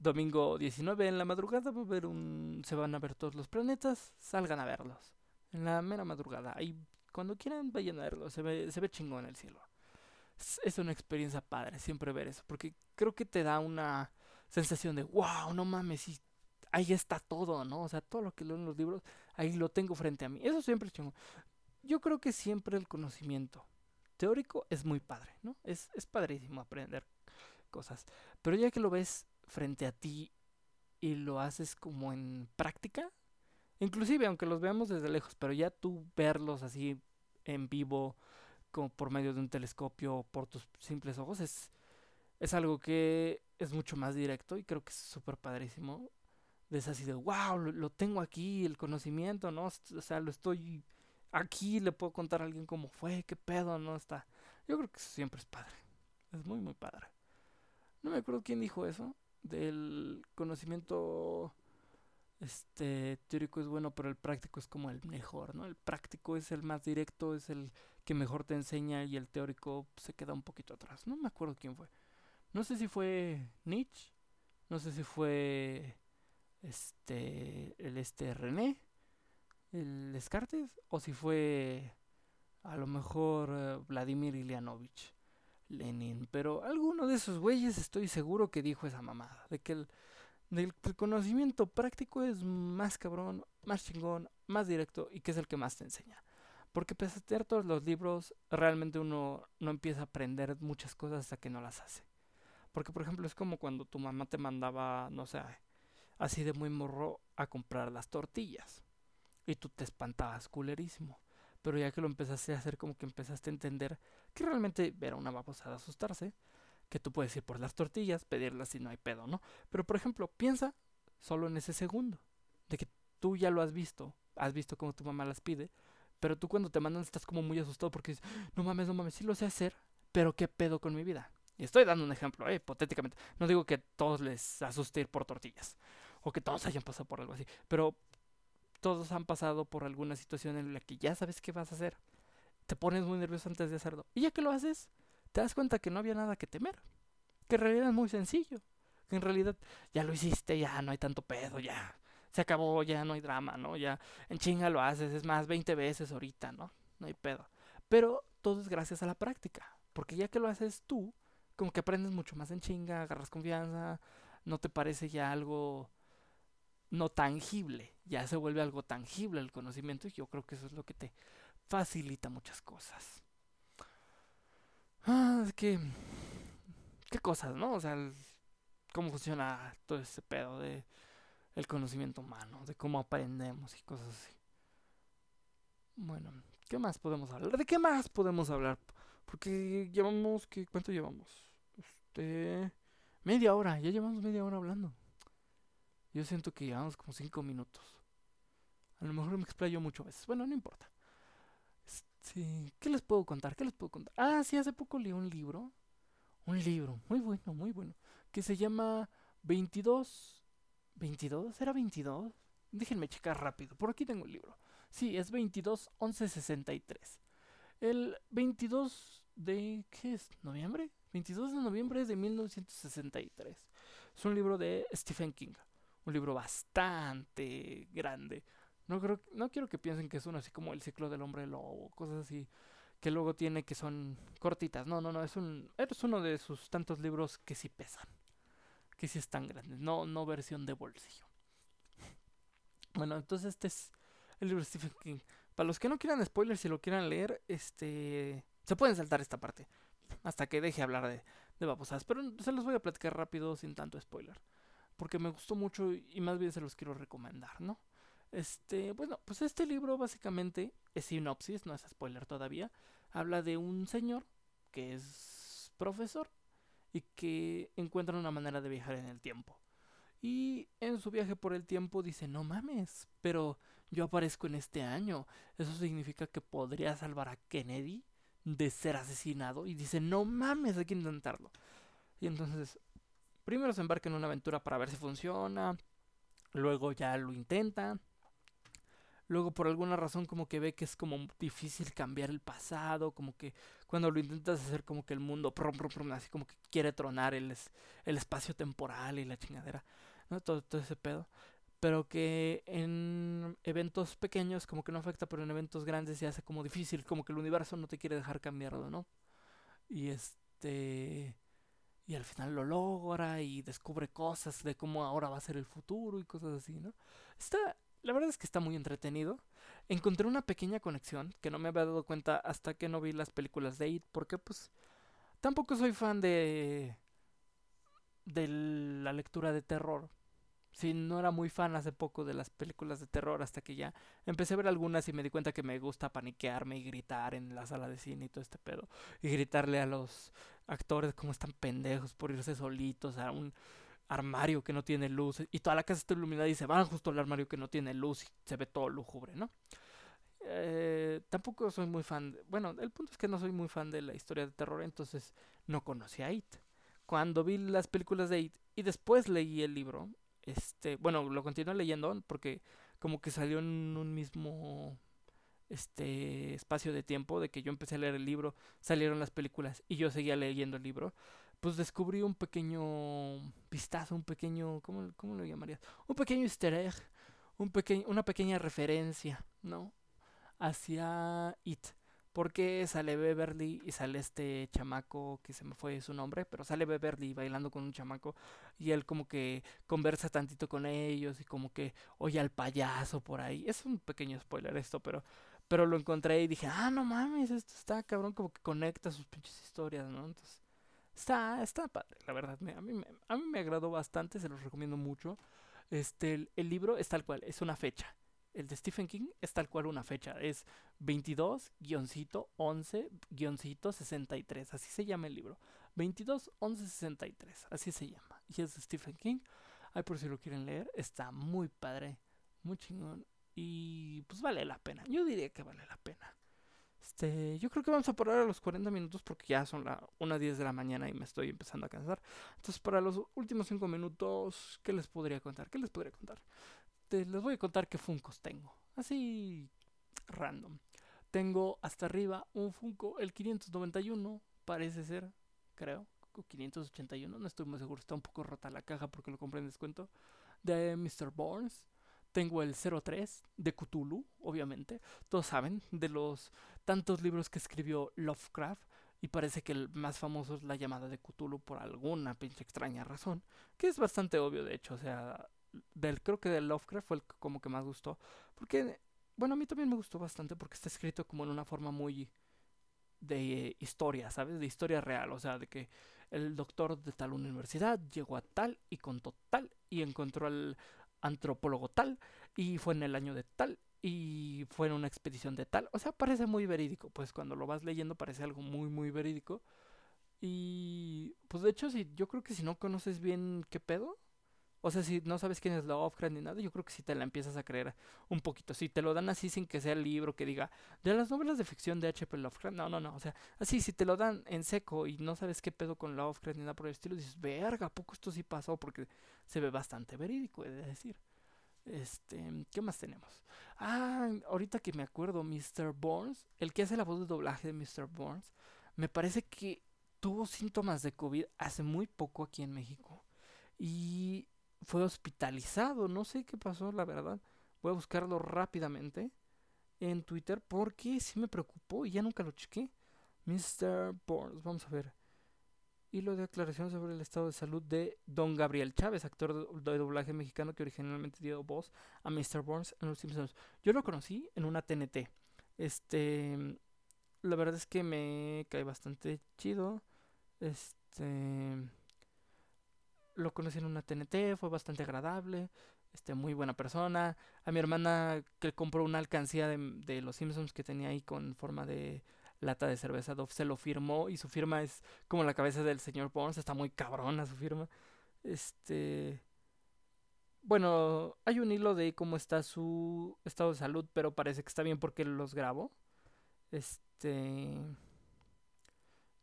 Speaker 1: domingo 19 en la madrugada va a haber un... se van a ver todos los planetas, salgan a verlos. En la mera madrugada. Hay cuando quieran vayan a verlo, se ve, se ve chingón el cielo. Es, una experiencia padre siempre ver eso, porque creo que te da una sensación de, wow, no mames, y ahí está todo, ¿no? O sea, todo lo que leo en los libros, ahí lo tengo frente a mí. Eso siempre es chingón. Yo creo que siempre el conocimiento teórico es muy padre, ¿no? Es, es padrísimo aprender cosas. Pero ya que lo ves frente a ti y lo haces como en práctica, Inclusive, aunque los veamos desde lejos, pero ya tú verlos así en vivo, como por medio de un telescopio, por tus simples ojos, es, es algo que es mucho más directo y creo que es súper padrísimo. Es así de, wow, lo, tengo aquí, el conocimiento, ¿no? O sea, lo estoy aquí, le puedo contar a alguien cómo fue, qué pedo, ¿no? Está. Yo creo que siempre es padre. Es muy, muy padre. No me acuerdo quién dijo eso, del conocimiento este teórico es bueno, pero el práctico es como el mejor, ¿no? El práctico es el más directo, es el que mejor te enseña y el teórico se queda un poquito atrás. No me acuerdo quién fue. No sé si fue Nietzsche, no sé si fue este el este René, el Descartes o si fue a lo mejor eh, Vladimir Ilianovich, Lenin, pero alguno de esos güeyes estoy seguro que dijo esa mamada de que el del conocimiento práctico es más cabrón, más chingón, más directo y que es el que más te enseña. Porque pese a tener todos los libros, realmente uno no empieza a aprender muchas cosas hasta que no las hace. Porque, por ejemplo, es como cuando tu mamá te mandaba, no sé, así de muy morro a comprar las tortillas. Y tú te espantabas culerísimo. Pero ya que lo empezaste a hacer, como que empezaste a entender que realmente era una babosada asustarse. Que tú puedes ir por las tortillas, pedirlas si no hay pedo, ¿no? Pero, por ejemplo, piensa solo en ese segundo. De que tú ya lo has visto. Has visto cómo tu mamá las pide. Pero tú cuando te mandan estás como muy asustado porque dices, no mames, no mames, sí lo sé hacer. Pero qué pedo con mi vida. Y estoy dando un ejemplo, eh, hipotéticamente. No digo que todos les asuste ir por tortillas. O que todos hayan pasado por algo así. Pero todos han pasado por alguna situación en la que ya sabes qué vas a hacer. Te pones muy nervioso antes de hacerlo. Y ya que lo haces, te das cuenta que no había nada que temer. Que en realidad es muy sencillo. Que en realidad ya lo hiciste, ya no hay tanto pedo, ya. Se acabó, ya no hay drama, ¿no? Ya en chinga lo haces, es más, 20 veces ahorita, ¿no? No hay pedo. Pero todo es gracias a la práctica. Porque ya que lo haces tú, como que aprendes mucho más en chinga, agarras confianza, no te parece ya algo no tangible, ya se vuelve algo tangible el conocimiento y yo creo que eso es lo que te facilita muchas cosas. Ah, que qué cosas, ¿no? O sea, cómo funciona todo ese pedo de el conocimiento humano, de cómo aprendemos y cosas así. Bueno, ¿qué más podemos hablar? ¿De qué más podemos hablar? Porque llevamos, ¿qué, ¿cuánto llevamos? Este, media hora, ya llevamos media hora hablando. Yo siento que llevamos como cinco minutos. A lo mejor me explayo mucho veces. Bueno, no importa. Sí, ¿qué les puedo contar? ¿Qué les puedo contar? Ah, sí, hace poco leí un libro. Un libro, muy bueno, muy bueno. Que se llama 22. ¿22? ¿Era 22? Déjenme checar rápido. Por aquí tengo el libro. Sí, es 22 11 63. El 22 de. ¿Qué es? ¿Noviembre? 22 de noviembre de 1963. Es un libro de Stephen King un libro bastante grande. No, creo, no quiero que piensen que es uno así como El ciclo del hombre lobo, cosas así que luego tiene que son cortitas. No, no, no, es un es uno de sus tantos libros que sí pesan, que sí están grandes, no no versión de bolsillo. Bueno, entonces este es el libro de Stephen King. Para los que no quieran spoilers, y lo quieran leer, este se pueden saltar esta parte hasta que deje hablar de, de babosadas, pero se los voy a platicar rápido sin tanto spoiler porque me gustó mucho y más bien se los quiero recomendar, ¿no? Este, bueno, pues este libro básicamente es sinopsis, no es spoiler todavía. Habla de un señor que es profesor y que encuentra una manera de viajar en el tiempo. Y en su viaje por el tiempo dice, no mames, pero yo aparezco en este año. Eso significa que podría salvar a Kennedy de ser asesinado. Y dice, no mames, hay que intentarlo. Y entonces primero se embarca en una aventura para ver si funciona, luego ya lo intenta, luego por alguna razón como que ve que es como difícil cambiar el pasado, como que cuando lo intentas hacer como que el mundo, prom, así como que quiere tronar el, el espacio temporal y la chingadera, ¿no? Todo, todo ese pedo. Pero que en eventos pequeños como que no afecta, pero en eventos grandes se hace como difícil, como que el universo no te quiere dejar cambiarlo, ¿no? Y este y al final lo logra y descubre cosas de cómo ahora va a ser el futuro y cosas así, ¿no? Está, la verdad es que está muy entretenido. Encontré una pequeña conexión que no me había dado cuenta hasta que no vi las películas de It, porque pues tampoco soy fan de de la lectura de terror. Sí, no era muy fan hace poco de las películas de terror hasta que ya empecé a ver algunas y me di cuenta que me gusta paniquearme y gritar en la sala de cine y todo este pedo. Y gritarle a los actores como están pendejos por irse solitos a un armario que no tiene luz y toda la casa está iluminada y se van justo al armario que no tiene luz y se ve todo lúgubre, ¿no? Eh, tampoco soy muy fan, bueno, el punto es que no soy muy fan de la historia de terror, entonces no conocí a It. Cuando vi las películas de It y después leí el libro, este, bueno, lo continué leyendo porque como que salió en un mismo este espacio de tiempo de que yo empecé a leer el libro, salieron las películas y yo seguía leyendo el libro, pues descubrí un pequeño vistazo, un pequeño, ¿cómo, cómo lo llamarías? Un pequeño easter egg, un pequeño, una pequeña referencia, ¿no? Hacia It. Porque sale Beverly y sale este chamaco que se me fue su nombre, pero sale Beverly bailando con un chamaco y él como que conversa tantito con ellos y como que oye al payaso por ahí. Es un pequeño spoiler esto, pero pero lo encontré y dije, ah, no mames, esto está cabrón, como que conecta sus pinches historias, ¿no? Entonces, Está, está padre, la verdad. A mí, me, a mí me agradó bastante, se los recomiendo mucho. Este, el, libro es tal cual, es una fecha. El de Stephen King es tal cual una fecha. Es 22-11-63. Así se llama el libro. 22-11-63. Así se llama. Y es de Stephen King. Ay, por si lo quieren leer. Está muy padre. Muy chingón. Y pues vale la pena. Yo diría que vale la pena. Este, yo creo que vamos a parar a los 40 minutos porque ya son las 1.10 de la mañana y me estoy empezando a cansar. Entonces, para los últimos 5 minutos, ¿qué les podría contar? ¿Qué les podría contar? Les voy a contar qué Funcos tengo. Así, random. Tengo hasta arriba un Funko, el 591, parece ser, creo. 581, no estoy muy seguro, está un poco rota la caja porque lo compré en descuento. De Mr. Burns. Tengo el 03 de Cthulhu, obviamente. Todos saben de los tantos libros que escribió Lovecraft. Y parece que el más famoso es la llamada de Cthulhu por alguna pinche extraña razón. Que es bastante obvio, de hecho. O sea, del, creo que de Lovecraft fue el que como que más gustó. Porque, bueno, a mí también me gustó bastante porque está escrito como en una forma muy de historia, ¿sabes? De historia real. O sea, de que el doctor de tal universidad llegó a tal y contó tal y encontró al, antropólogo tal y fue en el año de tal y fue en una expedición de tal. O sea, parece muy verídico, pues cuando lo vas leyendo parece algo muy, muy verídico. Y pues de hecho, si, yo creo que si no conoces bien qué pedo, o sea, si no sabes quién es Lovecraft ni nada, yo creo que si te la empiezas a creer un poquito. Si te lo dan así sin que sea el libro que diga de las novelas de ficción de H.P. Lovecraft, no, no, no. O sea, así, si te lo dan en seco y no sabes qué pedo con Lovecraft ni nada por el estilo, dices, verga, ¿a poco esto sí pasó? Porque se ve bastante verídico, de decir. Este, ¿qué más tenemos? Ah, ahorita que me acuerdo, Mr. Burns, el que hace la voz de doblaje de Mr. Burns, me parece que tuvo síntomas de COVID hace muy poco aquí en México. Y fue hospitalizado. No sé qué pasó, la verdad. Voy a buscarlo rápidamente en Twitter porque sí me preocupó y ya nunca lo chequé. Mr. Burns, vamos a ver. Hilo de aclaración sobre el estado de salud de Don Gabriel Chávez, actor de doblaje mexicano que originalmente dio voz a Mr. Burns en Los Simpsons. Yo lo conocí en una TNT. Este. La verdad es que me cae bastante chido. Este lo conocí en una TNT, fue bastante agradable, este, muy buena persona. A mi hermana que compró una alcancía de, de los Simpsons que tenía ahí con forma de lata de cerveza Dove se lo firmó y su firma es como la cabeza del señor Burns, está muy cabrona su firma. Este bueno, hay un hilo de cómo está su estado de salud, pero parece que está bien porque los grabo. Este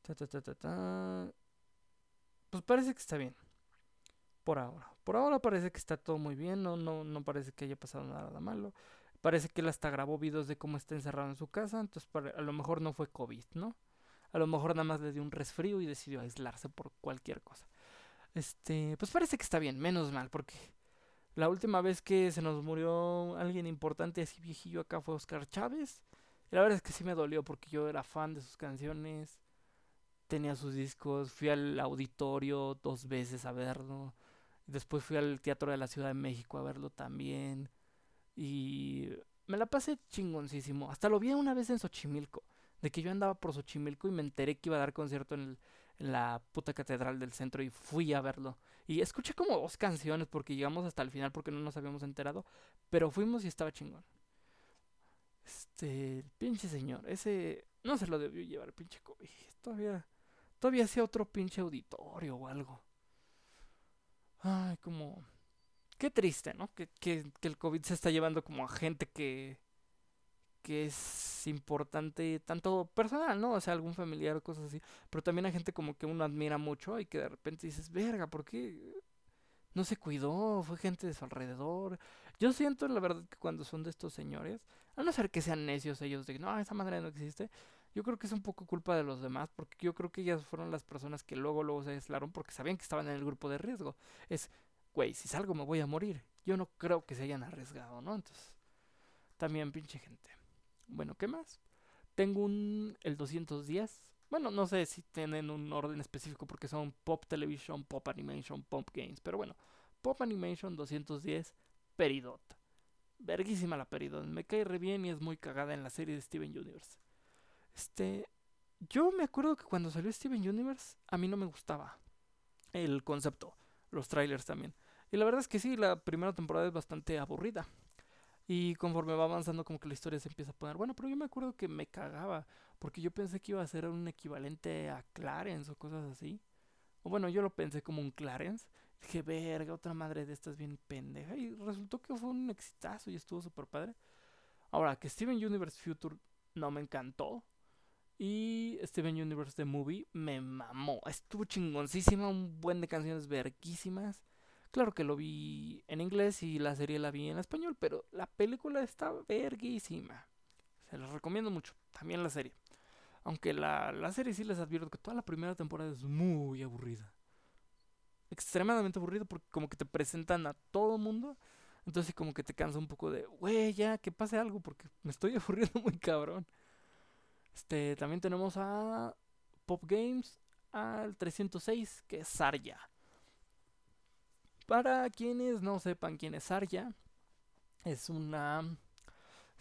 Speaker 1: ta, ta, ta, ta, Pues parece que está bien. Por ahora. Por ahora parece que está todo muy bien, no, no, no parece que haya pasado nada malo. Parece que él hasta grabó videos de cómo está encerrado en su casa, entonces a lo mejor no fue COVID, ¿no? A lo mejor nada más le dio un resfrío y decidió aislarse por cualquier cosa. Este, pues parece que está bien, menos mal, porque la última vez que se nos murió alguien importante así viejillo acá fue Oscar Chávez. Y la verdad es que sí me dolió porque yo era fan de sus canciones, tenía sus discos, fui al auditorio dos veces a verlo. Después fui al Teatro de la Ciudad de México a verlo también. Y me la pasé chingoncísimo. Hasta lo vi una vez en Xochimilco. De que yo andaba por Xochimilco y me enteré que iba a dar concierto en, en la puta catedral del centro y fui a verlo. Y escuché como dos canciones porque llegamos hasta el final porque no nos habíamos enterado. Pero fuimos y estaba chingón. Este, pinche señor, ese no se lo debió llevar, pinche COVID. Todavía, todavía hacía otro pinche auditorio o algo. Ay, como... Qué triste, ¿no? Que, que, que el COVID se está llevando como a gente que... Que es importante, tanto personal, ¿no? O sea, algún familiar o cosas así. Pero también hay gente como que uno admira mucho y que de repente dices, verga, ¿por qué no se cuidó? Fue gente de su alrededor. Yo siento, la verdad, que cuando son de estos señores, a no ser que sean necios ellos de no, esa madre no existe, yo creo que es un poco culpa de los demás, porque yo creo que ellas fueron las personas que luego, luego se aislaron porque sabían que estaban en el grupo de riesgo. Es, güey, si salgo me voy a morir. Yo no creo que se hayan arriesgado, ¿no? Entonces, también pinche gente. Bueno, ¿qué más? Tengo un, el 210. Bueno, no sé si tienen un orden específico porque son Pop Television, Pop Animation, Pop Games, pero bueno, Pop Animation 210, Peridot. Verguísima la Peridot, me cae re bien y es muy cagada en la serie de Steven Universe. Este, yo me acuerdo que cuando salió Steven Universe, a mí no me gustaba el concepto, los trailers también. Y la verdad es que sí, la primera temporada es bastante aburrida. Y conforme va avanzando, como que la historia se empieza a poner bueno. Pero yo me acuerdo que me cagaba, porque yo pensé que iba a ser un equivalente a Clarence o cosas así. O bueno, yo lo pensé como un Clarence. Dije, verga, otra madre de estas bien pendeja. Y resultó que fue un exitazo y estuvo súper padre. Ahora, que Steven Universe Future no me encantó. Y Steven Universe The Movie me mamó. Estuvo chingoncísima, un buen de canciones verguísimas. Claro que lo vi en inglés y la serie la vi en español, pero la película está verguísima. Se los recomiendo mucho. También la serie. Aunque la, la serie sí les advierto que toda la primera temporada es muy aburrida. Extremadamente aburrida porque como que te presentan a todo mundo. Entonces como que te cansa un poco de, güey, ya, que pase algo porque me estoy [LAUGHS] aburriendo muy cabrón. Este, también tenemos a Pop Games al 306, que es Sarya. Para quienes no sepan quién es Arya, es una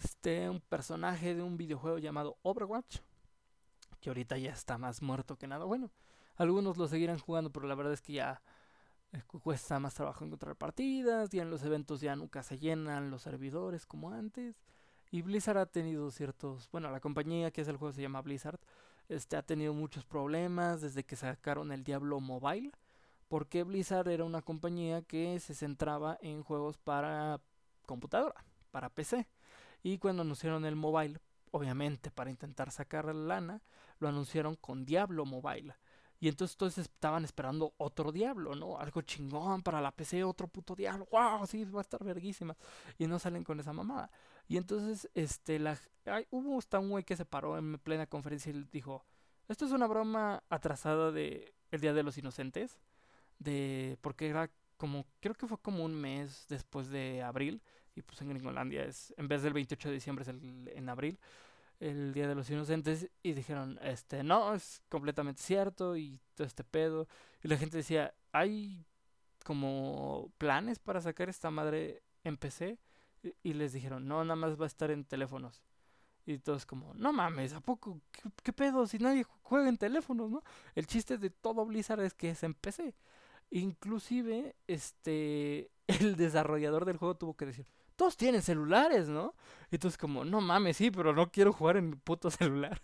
Speaker 1: este un personaje de un videojuego llamado Overwatch, que ahorita ya está más muerto que nada. Bueno, algunos lo seguirán jugando, pero la verdad es que ya eh, cuesta más trabajo encontrar partidas, y en los eventos ya nunca se llenan los servidores como antes. Y Blizzard ha tenido ciertos, bueno, la compañía que es el juego se llama Blizzard, este ha tenido muchos problemas desde que sacaron el Diablo Mobile porque Blizzard era una compañía que se centraba en juegos para computadora, para PC. Y cuando anunciaron el mobile, obviamente para intentar sacar la lana, lo anunciaron con Diablo Mobile. Y entonces todos estaban esperando otro Diablo, ¿no? Algo chingón para la PC, otro puto Diablo. ¡Wow! Sí, va a estar verguísima. Y no salen con esa mamada. Y entonces, este, la, hubo hasta un güey que se paró en plena conferencia y dijo, esto es una broma atrasada de El Día de los Inocentes de porque era como creo que fue como un mes después de abril y pues en Gringolandia es en vez del 28 de diciembre es el, en abril el día de los inocentes y dijeron este no es completamente cierto y todo este pedo y la gente decía hay como planes para sacar esta madre en PC y, les dijeron no nada más va a estar en teléfonos y todos como, no mames, ¿a poco? ¿Qué, ¿Qué, pedo? Si nadie juega en teléfonos, ¿no? El chiste de todo Blizzard es que es en PC. Inclusive, este, [LAUGHS] el desarrollador del juego tuvo que decir, todos tienen celulares, ¿no? Y entonces como, no mames, sí, pero no quiero jugar en mi puto [LAUGHS] celular.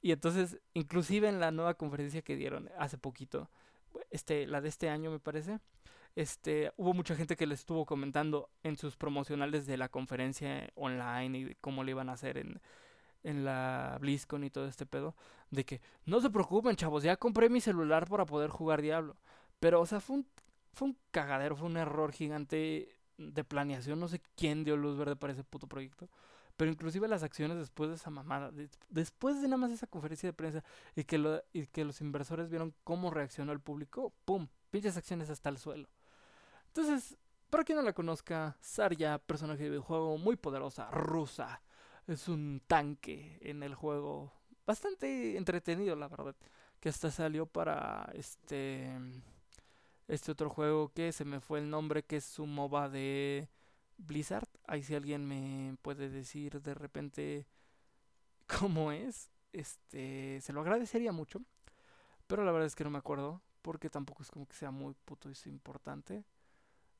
Speaker 1: Y entonces, inclusive en la nueva conferencia que dieron hace poquito, este, la de este año me parece, este, hubo mucha gente que le estuvo comentando en sus promocionales de la conferencia online y cómo le iban a hacer en, en la BlizzCon y todo este pedo, de que no se preocupen, chavos, ya compré mi celular para poder jugar Diablo. Pero, o sea, fue un, fue un cagadero, fue un error gigante de planeación. No sé quién dio luz verde para ese puto proyecto. Pero inclusive las acciones después de esa mamada, después de nada más esa conferencia de prensa y que, y que los inversores vieron cómo reaccionó el público, ¡pum! Pinches acciones hasta el suelo. Entonces, para quien no la conozca, Sarya, personaje de videojuego muy poderosa, rusa. Es un tanque en el juego. Bastante entretenido, la verdad. Que hasta salió para este este otro juego que se me fue el nombre, que es un MOBA de Blizzard. Ahí si alguien me puede decir de repente [LAUGHS] cómo es, este, se lo agradecería mucho. Pero la verdad es que no me acuerdo, porque tampoco es como que sea muy puto y importante.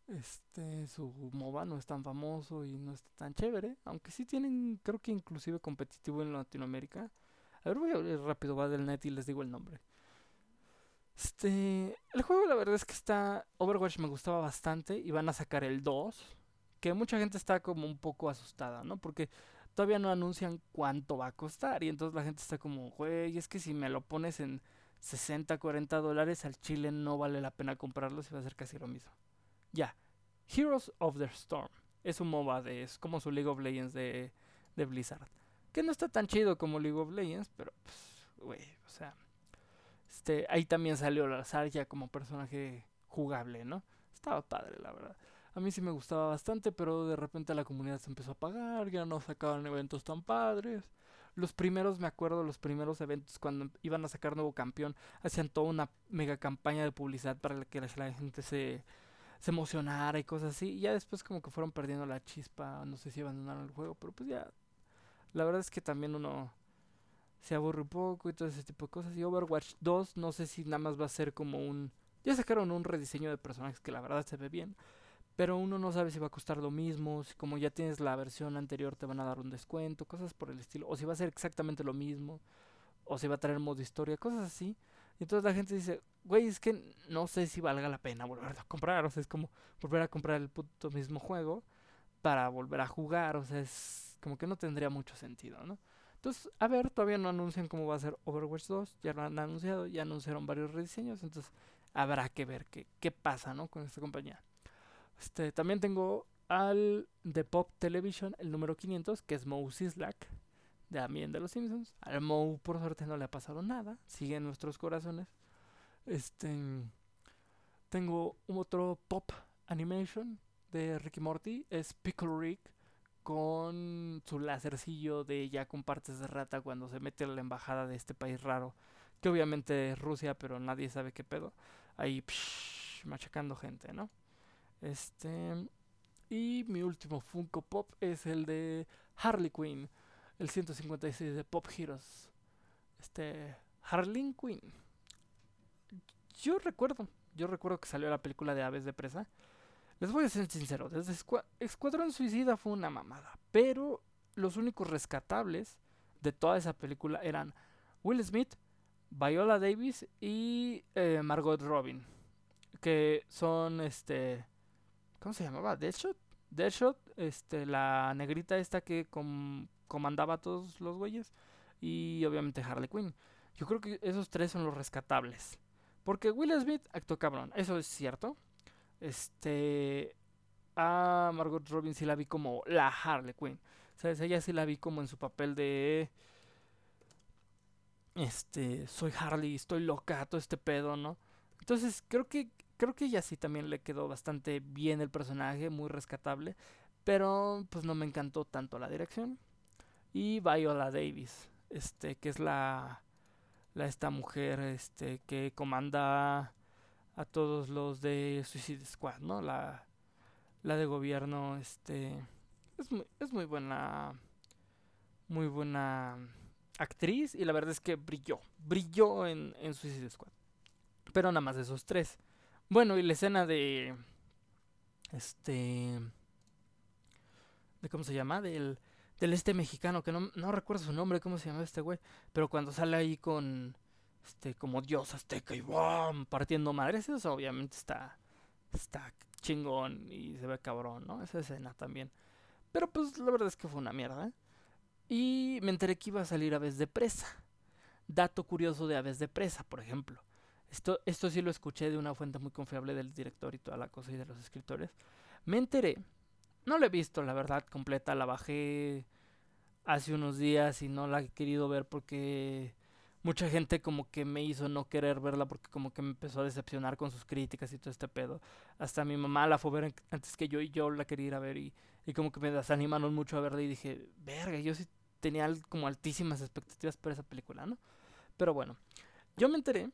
Speaker 1: Este, su MOBA no es tan famoso y no está tan chévere, aunque sí tienen, creo que inclusive competitivo en Latinoamérica. A ver, voy a ver rápido, va del net y les digo el nombre. Este, el juego la verdad es que está, Overwatch me gustaba bastante y van a sacar el 2, que mucha gente está como un poco asustada, ¿no? Porque todavía no anuncian cuánto va a costar y entonces la gente está como, güey, es que si me lo pones en 60, 40 dólares al chile no vale la pena comprarlo si va a ser casi lo mismo. Ya, Heroes of the Storm es un MOBA, de, es como su League of Legends de, de Blizzard, que no está tan chido como League of Legends, pero pues, güey, o sea este, ahí también salió la Zarya como personaje jugable, ¿no? Estaba padre, la verdad. A mí sí me gustaba bastante, pero de repente la comunidad se empezó a apagar, ya no sacaban eventos tan padres. Los primeros, me acuerdo, los primeros eventos cuando iban a sacar nuevo campeón, hacían toda una mega campaña de publicidad para que la gente se, se emocionara y cosas así. Y ya después como que fueron perdiendo la chispa, no sé si abandonaron el juego, pero pues ya, la verdad es que también uno se aburre un poco y todo ese tipo de cosas. Y Overwatch 2 no sé si nada más va a ser como un... Ya sacaron un rediseño de personajes que la verdad se ve bien. Pero uno no sabe si va a costar lo mismo, si como ya tienes la versión anterior te van a dar un descuento, cosas por el estilo. O si va a ser exactamente lo mismo, o si va a traer modo historia, cosas así. Y entonces la gente dice, güey, es que no sé si valga la pena volver a comprar. O sea, es como volver a comprar el puto mismo juego para volver a jugar. O sea, es como que no tendría mucho sentido, ¿no? Entonces, a ver, todavía no anuncian cómo va a ser Overwatch 2. Ya lo han anunciado, ya anunciaron varios rediseños. Entonces, habrá que ver qué, qué pasa, ¿no? Con esta compañía. Este, también tengo al The Pop Television, el número 500, que es Moe Sislak, también de los Simpsons. Al Moe, por suerte, no le ha pasado nada. Sigue en nuestros corazones. Este. Tengo otro Pop Animation de Ricky Morty. Es Pickle Rick con su lásercillo de ya con partes de rata cuando se mete a la embajada de este país raro, que obviamente es Rusia, pero nadie sabe qué pedo. Ahí machacando gente, ¿no? Este y mi último Funko Pop es el de Harley Quinn, el 156 de Pop Heroes. Este Harley Quinn. Yo recuerdo, yo recuerdo que salió la película de Aves de Presa les voy a ser sincero, desde Escuadrón Suicida fue una mamada, pero los únicos rescatables de toda esa película eran Will Smith, Viola Davis y eh, Margot Robin, que son este ¿cómo se llamaba? Deadshot, Deadshot, este la negrita esta que comandaba a todos los güeyes y obviamente Harley Quinn. Yo creo que esos tres son los rescatables. Porque Will Smith actuó cabrón, eso es cierto. Este. A Margot Robin sí la vi como la Harley Quinn. ¿Sabes? Ella sí la vi como en su papel de. Este. Soy Harley, estoy loca, todo este pedo, ¿no? Entonces creo que. Creo que ella sí también le quedó bastante bien el personaje, muy rescatable. Pero pues no me encantó tanto la dirección. Y Viola Davis, este, que es la. La esta mujer, este, que comanda a todos los de Suicide Squad, ¿no? La, la de gobierno, este, es muy, es muy buena, muy buena actriz y la verdad es que brilló, brilló en, en Suicide Squad. Pero nada más de esos tres. Bueno, y la escena de, este, de cómo se llama, del, del este mexicano, que no, no recuerdo su nombre, cómo se llama este güey, pero cuando sale ahí con este, como dios azteca y ¡bam! partiendo madres, eso obviamente está, está chingón y se ve cabrón, ¿no? Esa escena también. Pero pues la verdad es que fue una mierda. ¿eh? Y me enteré que iba a salir Aves de Presa. Dato curioso de Aves de Presa, por ejemplo. Esto, esto sí lo escuché de una fuente muy confiable del director y toda la cosa y de los escritores. Me enteré. No la he visto, la verdad, completa. La bajé hace unos días y no la he querido ver porque mucha gente como que me hizo no querer verla porque como que me empezó a decepcionar con sus críticas y todo este pedo. Hasta mi mamá la fue a ver antes que yo y yo la quería ir a ver y, y como que me desanimaron mucho a verla y dije, verga, yo sí tenía como altísimas expectativas para esa película, ¿no? Pero bueno, yo me enteré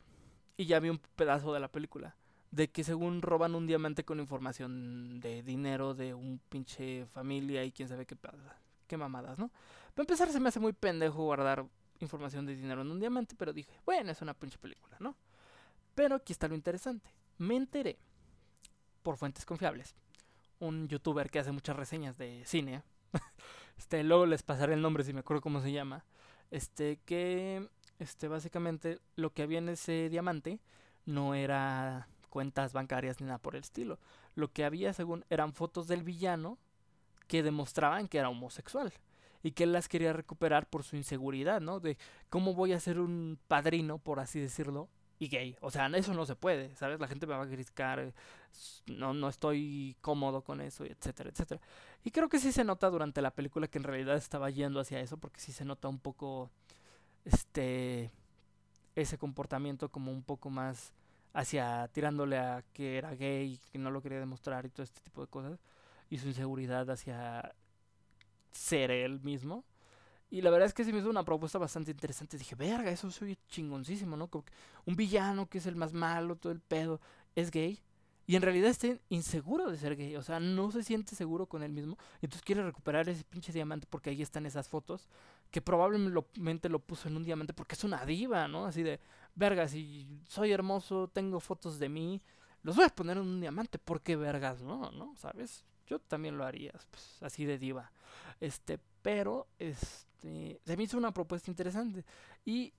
Speaker 1: y ya vi un pedazo de la película de que según roban un diamante con información de dinero de un pinche familia y quién sabe qué, qué mamadas, ¿no? Para empezar se me hace muy pendejo guardar información de dinero en un diamante, pero dije, bueno, es una pinche película, ¿no? Pero aquí está lo interesante. Me enteré, por fuentes confiables, un youtuber que hace muchas reseñas de cine, [LAUGHS] este, luego les pasaré el nombre si me acuerdo cómo se llama, este, que, este, básicamente lo que había en ese diamante no era cuentas bancarias ni nada por el estilo. Lo que había, según, eran fotos del villano que demostraban que era homosexual y que él las quería recuperar por su inseguridad, ¿no? De cómo voy a ser un padrino, por así decirlo, y gay. O sea, eso no se puede, ¿sabes? La gente me va a criticar, eh, no, no estoy cómodo con eso, etcétera, etcétera. Y creo que sí se nota durante la película que en realidad estaba yendo hacia eso, porque sí se nota un poco, este, ese comportamiento como un poco más hacia tirándole a que era gay, que no lo quería demostrar y todo este tipo de cosas. Y su inseguridad hacia ser él mismo. Y la verdad es que se me hizo una propuesta bastante interesante. Dije, verga, eso soy chingoncísimo, ¿no? Como un villano que es el más malo, todo el pedo, es gay. Y en realidad está inseguro de ser gay. O sea, no se siente seguro con él mismo. Y entonces quiere recuperar ese pinche diamante porque ahí están esas fotos que probablemente lo puso en un diamante porque es una diva, ¿no? Así de, verga, si soy hermoso, tengo fotos de mí, los voy a poner en un diamante, ¿por qué vergas? No, ¿no? ¿Sabes? Yo también lo haría, pues, así de diva. Este, pero, este, se me hizo una propuesta interesante. Y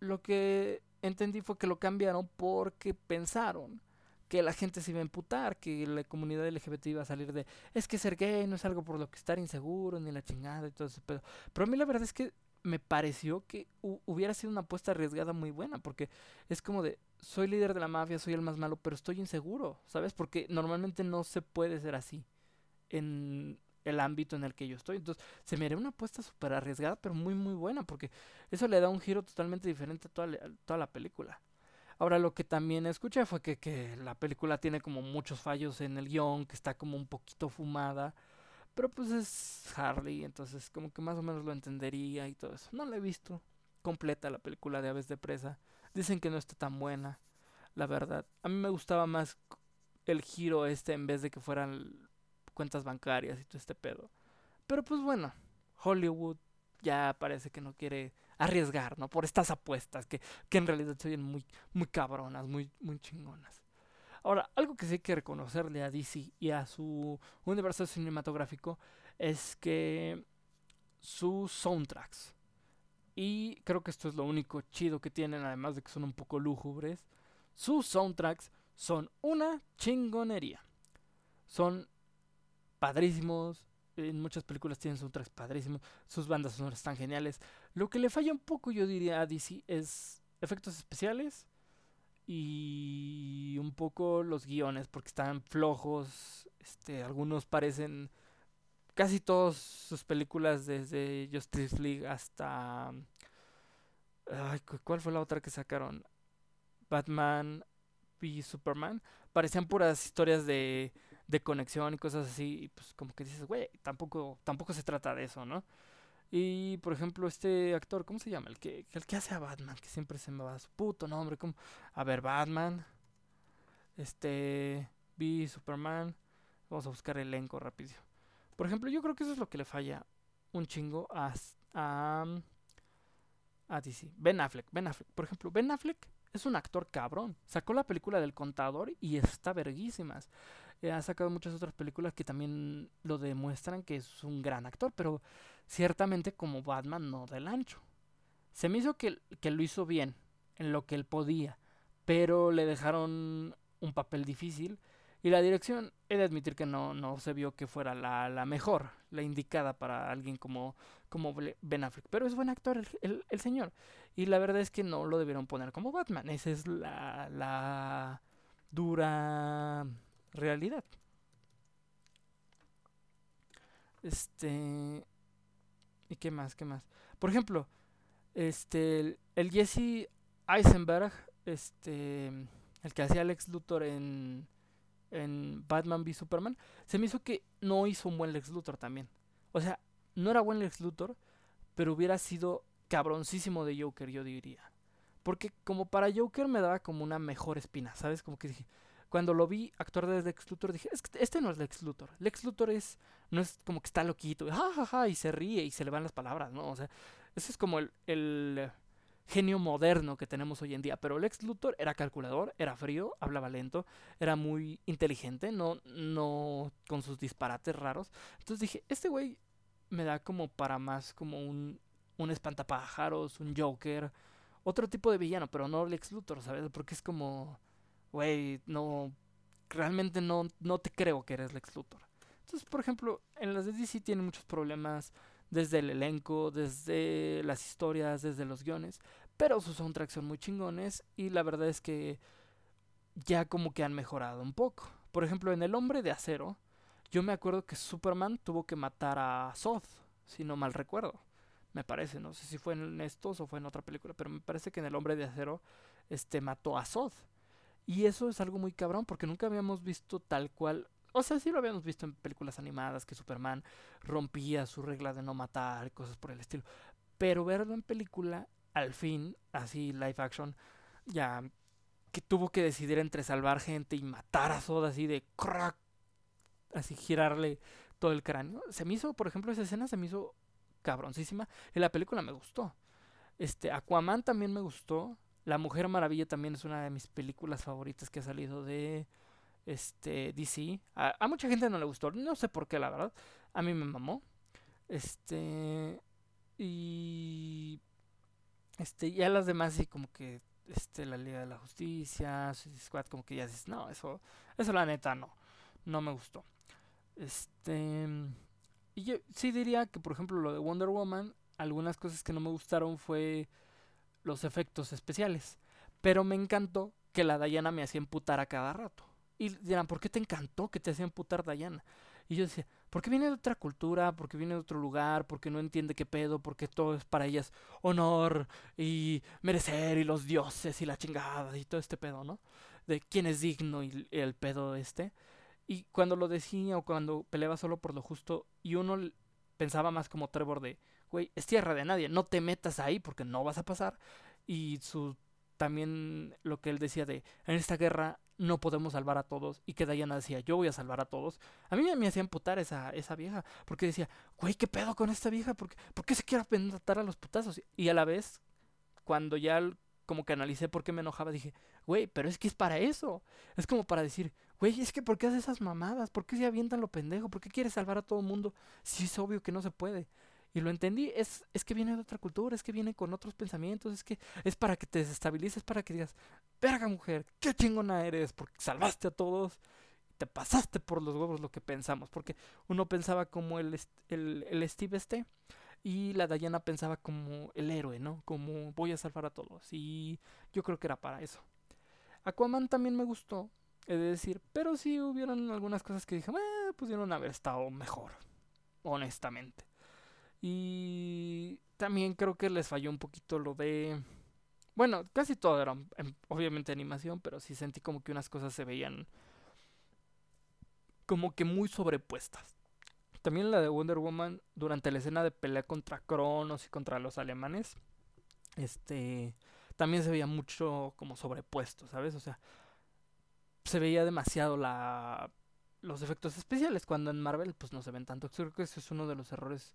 Speaker 1: lo que entendí fue que lo cambiaron porque pensaron que la gente se iba a emputar, que la comunidad LGBT iba a salir de, es que ser gay no es algo por lo que estar inseguro, ni la chingada y todo eso. Pero, pero a mí la verdad es que me pareció que hubiera sido una apuesta arriesgada muy buena, porque es como de, soy líder de la mafia, soy el más malo, pero estoy inseguro, ¿sabes? Porque normalmente no se puede ser así en el ámbito en el que yo estoy. Entonces, se me haría una apuesta súper arriesgada, pero muy, muy buena, porque eso le da un giro totalmente diferente a toda, la, toda la película. Ahora, lo que también escuché fue que, que la película tiene como muchos fallos en el guion, que está como un poquito fumada. Pero pues es Harley, entonces como que más o menos lo entendería y todo eso. No la he visto completa la película de Aves de Presa. Dicen que no está tan buena, la verdad. A mí me gustaba más el giro este en vez de que fueran cuentas bancarias y todo este pedo. Pero pues bueno, Hollywood ya parece que no quiere arriesgar, ¿no? Por estas apuestas que, que en realidad se muy, muy cabronas, muy, muy chingonas. Ahora, algo que sí hay que reconocerle a DC y a su universo cinematográfico es que sus soundtracks, y creo que esto es lo único chido que tienen, además de que son un poco lúgubres, sus soundtracks son una chingonería. Son padrísimos, en muchas películas tienen soundtracks padrísimos, sus bandas sonoras están geniales. Lo que le falla un poco, yo diría, a DC es efectos especiales y un poco los guiones porque están flojos este algunos parecen casi todas sus películas desde Justice League hasta ay, ¿cuál fue la otra que sacaron? Batman y Superman parecían puras historias de, de conexión y cosas así y pues como que dices güey tampoco tampoco se trata de eso no y por ejemplo, este actor, ¿cómo se llama? El que, el que hace a Batman, que siempre se me va su puto nombre. ¿cómo? A ver, Batman. Este. B, Superman. Vamos a buscar elenco rápido. Por ejemplo, yo creo que eso es lo que le falla un chingo a, a, a DC. Ben Affleck, Ben Affleck. Por ejemplo, Ben Affleck es un actor cabrón. Sacó la película del contador y está verguísimas. Eh, ha sacado muchas otras películas que también lo demuestran que es un gran actor, pero ciertamente como Batman no del ancho. Se me hizo que, que lo hizo bien, en lo que él podía, pero le dejaron un papel difícil y la dirección, he de admitir que no, no se vio que fuera la, la mejor, la indicada para alguien como, como Ben Affleck. Pero es buen actor el, el, el, señor. Y la verdad es que no lo debieron poner como Batman. Esa es la, la dura realidad. Este. ¿Y qué más? ¿Qué más? Por ejemplo, este. El, Jesse Eisenberg, este. El que hacía Lex Luthor en. En Batman v Superman. Se me hizo que no hizo un buen Lex Luthor también. O sea, no era buen Lex Luthor. Pero hubiera sido cabroncísimo de Joker, yo diría. Porque como para Joker me daba como una mejor espina, ¿sabes? Como que dije, cuando lo vi actuar de Lex Luthor, dije, es que este no es Lex Luthor. Lex Luthor es, no es como que está loquito, ja, y se ríe y se le van las palabras, ¿no? O sea, ese es como el, el genio moderno que tenemos hoy en día. Pero Lex Luthor era calculador, era frío, hablaba lento, era muy inteligente, no, no con sus disparates raros. Entonces dije, este güey me da como para más como un, un espantapájaros, un Joker, otro tipo de villano, pero no Lex Luthor, ¿sabes? Porque es como güey, no, realmente no, no te creo que eres Lex Luthor. Entonces, por ejemplo, en las de DC tienen muchos problemas desde el elenco, desde las historias, desde los guiones, pero sus soundtracks son muy chingones y la verdad es que ya como que han mejorado un poco. Por ejemplo, en El Hombre de Acero, yo me acuerdo que Superman tuvo que matar a Zod, si no mal recuerdo. Me parece, no sé si fue en estos o fue en otra película, pero me parece que en El Hombre de Acero este mató a Zod. Y eso es algo muy cabrón porque nunca habíamos visto tal cual. O sea, sí lo habíamos visto en películas animadas que Superman rompía su regla de no matar, cosas por el estilo. Pero verlo en película, al fin, así live action, ya que tuvo que decidir entre salvar gente y matar a Soda así de crack, así girarle todo el cráneo. Se me hizo, por ejemplo, esa escena se me hizo cabroncísima. Y la película me gustó. Este, Aquaman también me gustó. La Mujer Maravilla también es una de mis películas favoritas que ha salido de este DC. A, mucha gente no le gustó, no sé por qué, la verdad. A mí me mamó. Este y este ya las demás sí como que este la Liga de la Justicia, Squad como que ya dices, "No, eso eso la neta no. No me gustó." Este y yo sí diría que por ejemplo lo de Wonder Woman, algunas cosas que no me gustaron fue los efectos especiales, pero me encantó que la Diana me hacía emputar a cada rato. Y dirán, ¿por qué te encantó que te hacía emputar Diana? Y yo decía, porque viene de otra cultura, porque viene de otro lugar, porque no entiende qué pedo, porque todo es para ellas honor y merecer y los dioses y la chingada y todo este pedo, ¿no? De quién es digno y el pedo este. Y cuando lo decía o cuando peleaba solo por lo justo y uno pensaba más como Trevor de, güey, es tierra de nadie, no te metas ahí porque no vas a pasar. Y su también lo que él decía de, en esta guerra no podemos salvar a todos y que Diana decía, yo voy a salvar a todos. A mí me hacía emputar esa, esa vieja, porque decía, güey, ¿qué pedo con esta vieja? ¿Por qué, ¿Por qué se quiere matar a los putazos? Y a la vez, cuando ya como que analicé por qué me enojaba, dije, güey, pero es que es para eso. Es como para decir, güey, es que ¿por qué haces esas mamadas? ¿Por qué se avientan lo pendejo? ¿Por qué quieres salvar a todo el mundo si es obvio que no se puede? Y lo entendí, es, es que viene de otra cultura, es que viene con otros pensamientos, es que es para que te desestabilices, para que digas, verga mujer, qué chingona eres, porque salvaste a todos, te pasaste por los huevos lo que pensamos, porque uno pensaba como el, el, el Steve este, y la Diana pensaba como el héroe, ¿no? Como voy a salvar a todos, y yo creo que era para eso. Aquaman también me gustó, he de decir, pero sí hubieron algunas cosas que dije, eh, pudieron haber estado mejor, honestamente. Y también creo que les falló un poquito lo de... Bueno, casi todo era obviamente animación, pero sí sentí como que unas cosas se veían como que muy sobrepuestas. También la de Wonder Woman durante la escena de pelea contra Cronos y contra los alemanes, este también se veía mucho como sobrepuesto, ¿sabes? O sea, se veía demasiado la los efectos especiales cuando en Marvel pues no se ven tanto. Creo que ese es uno de los errores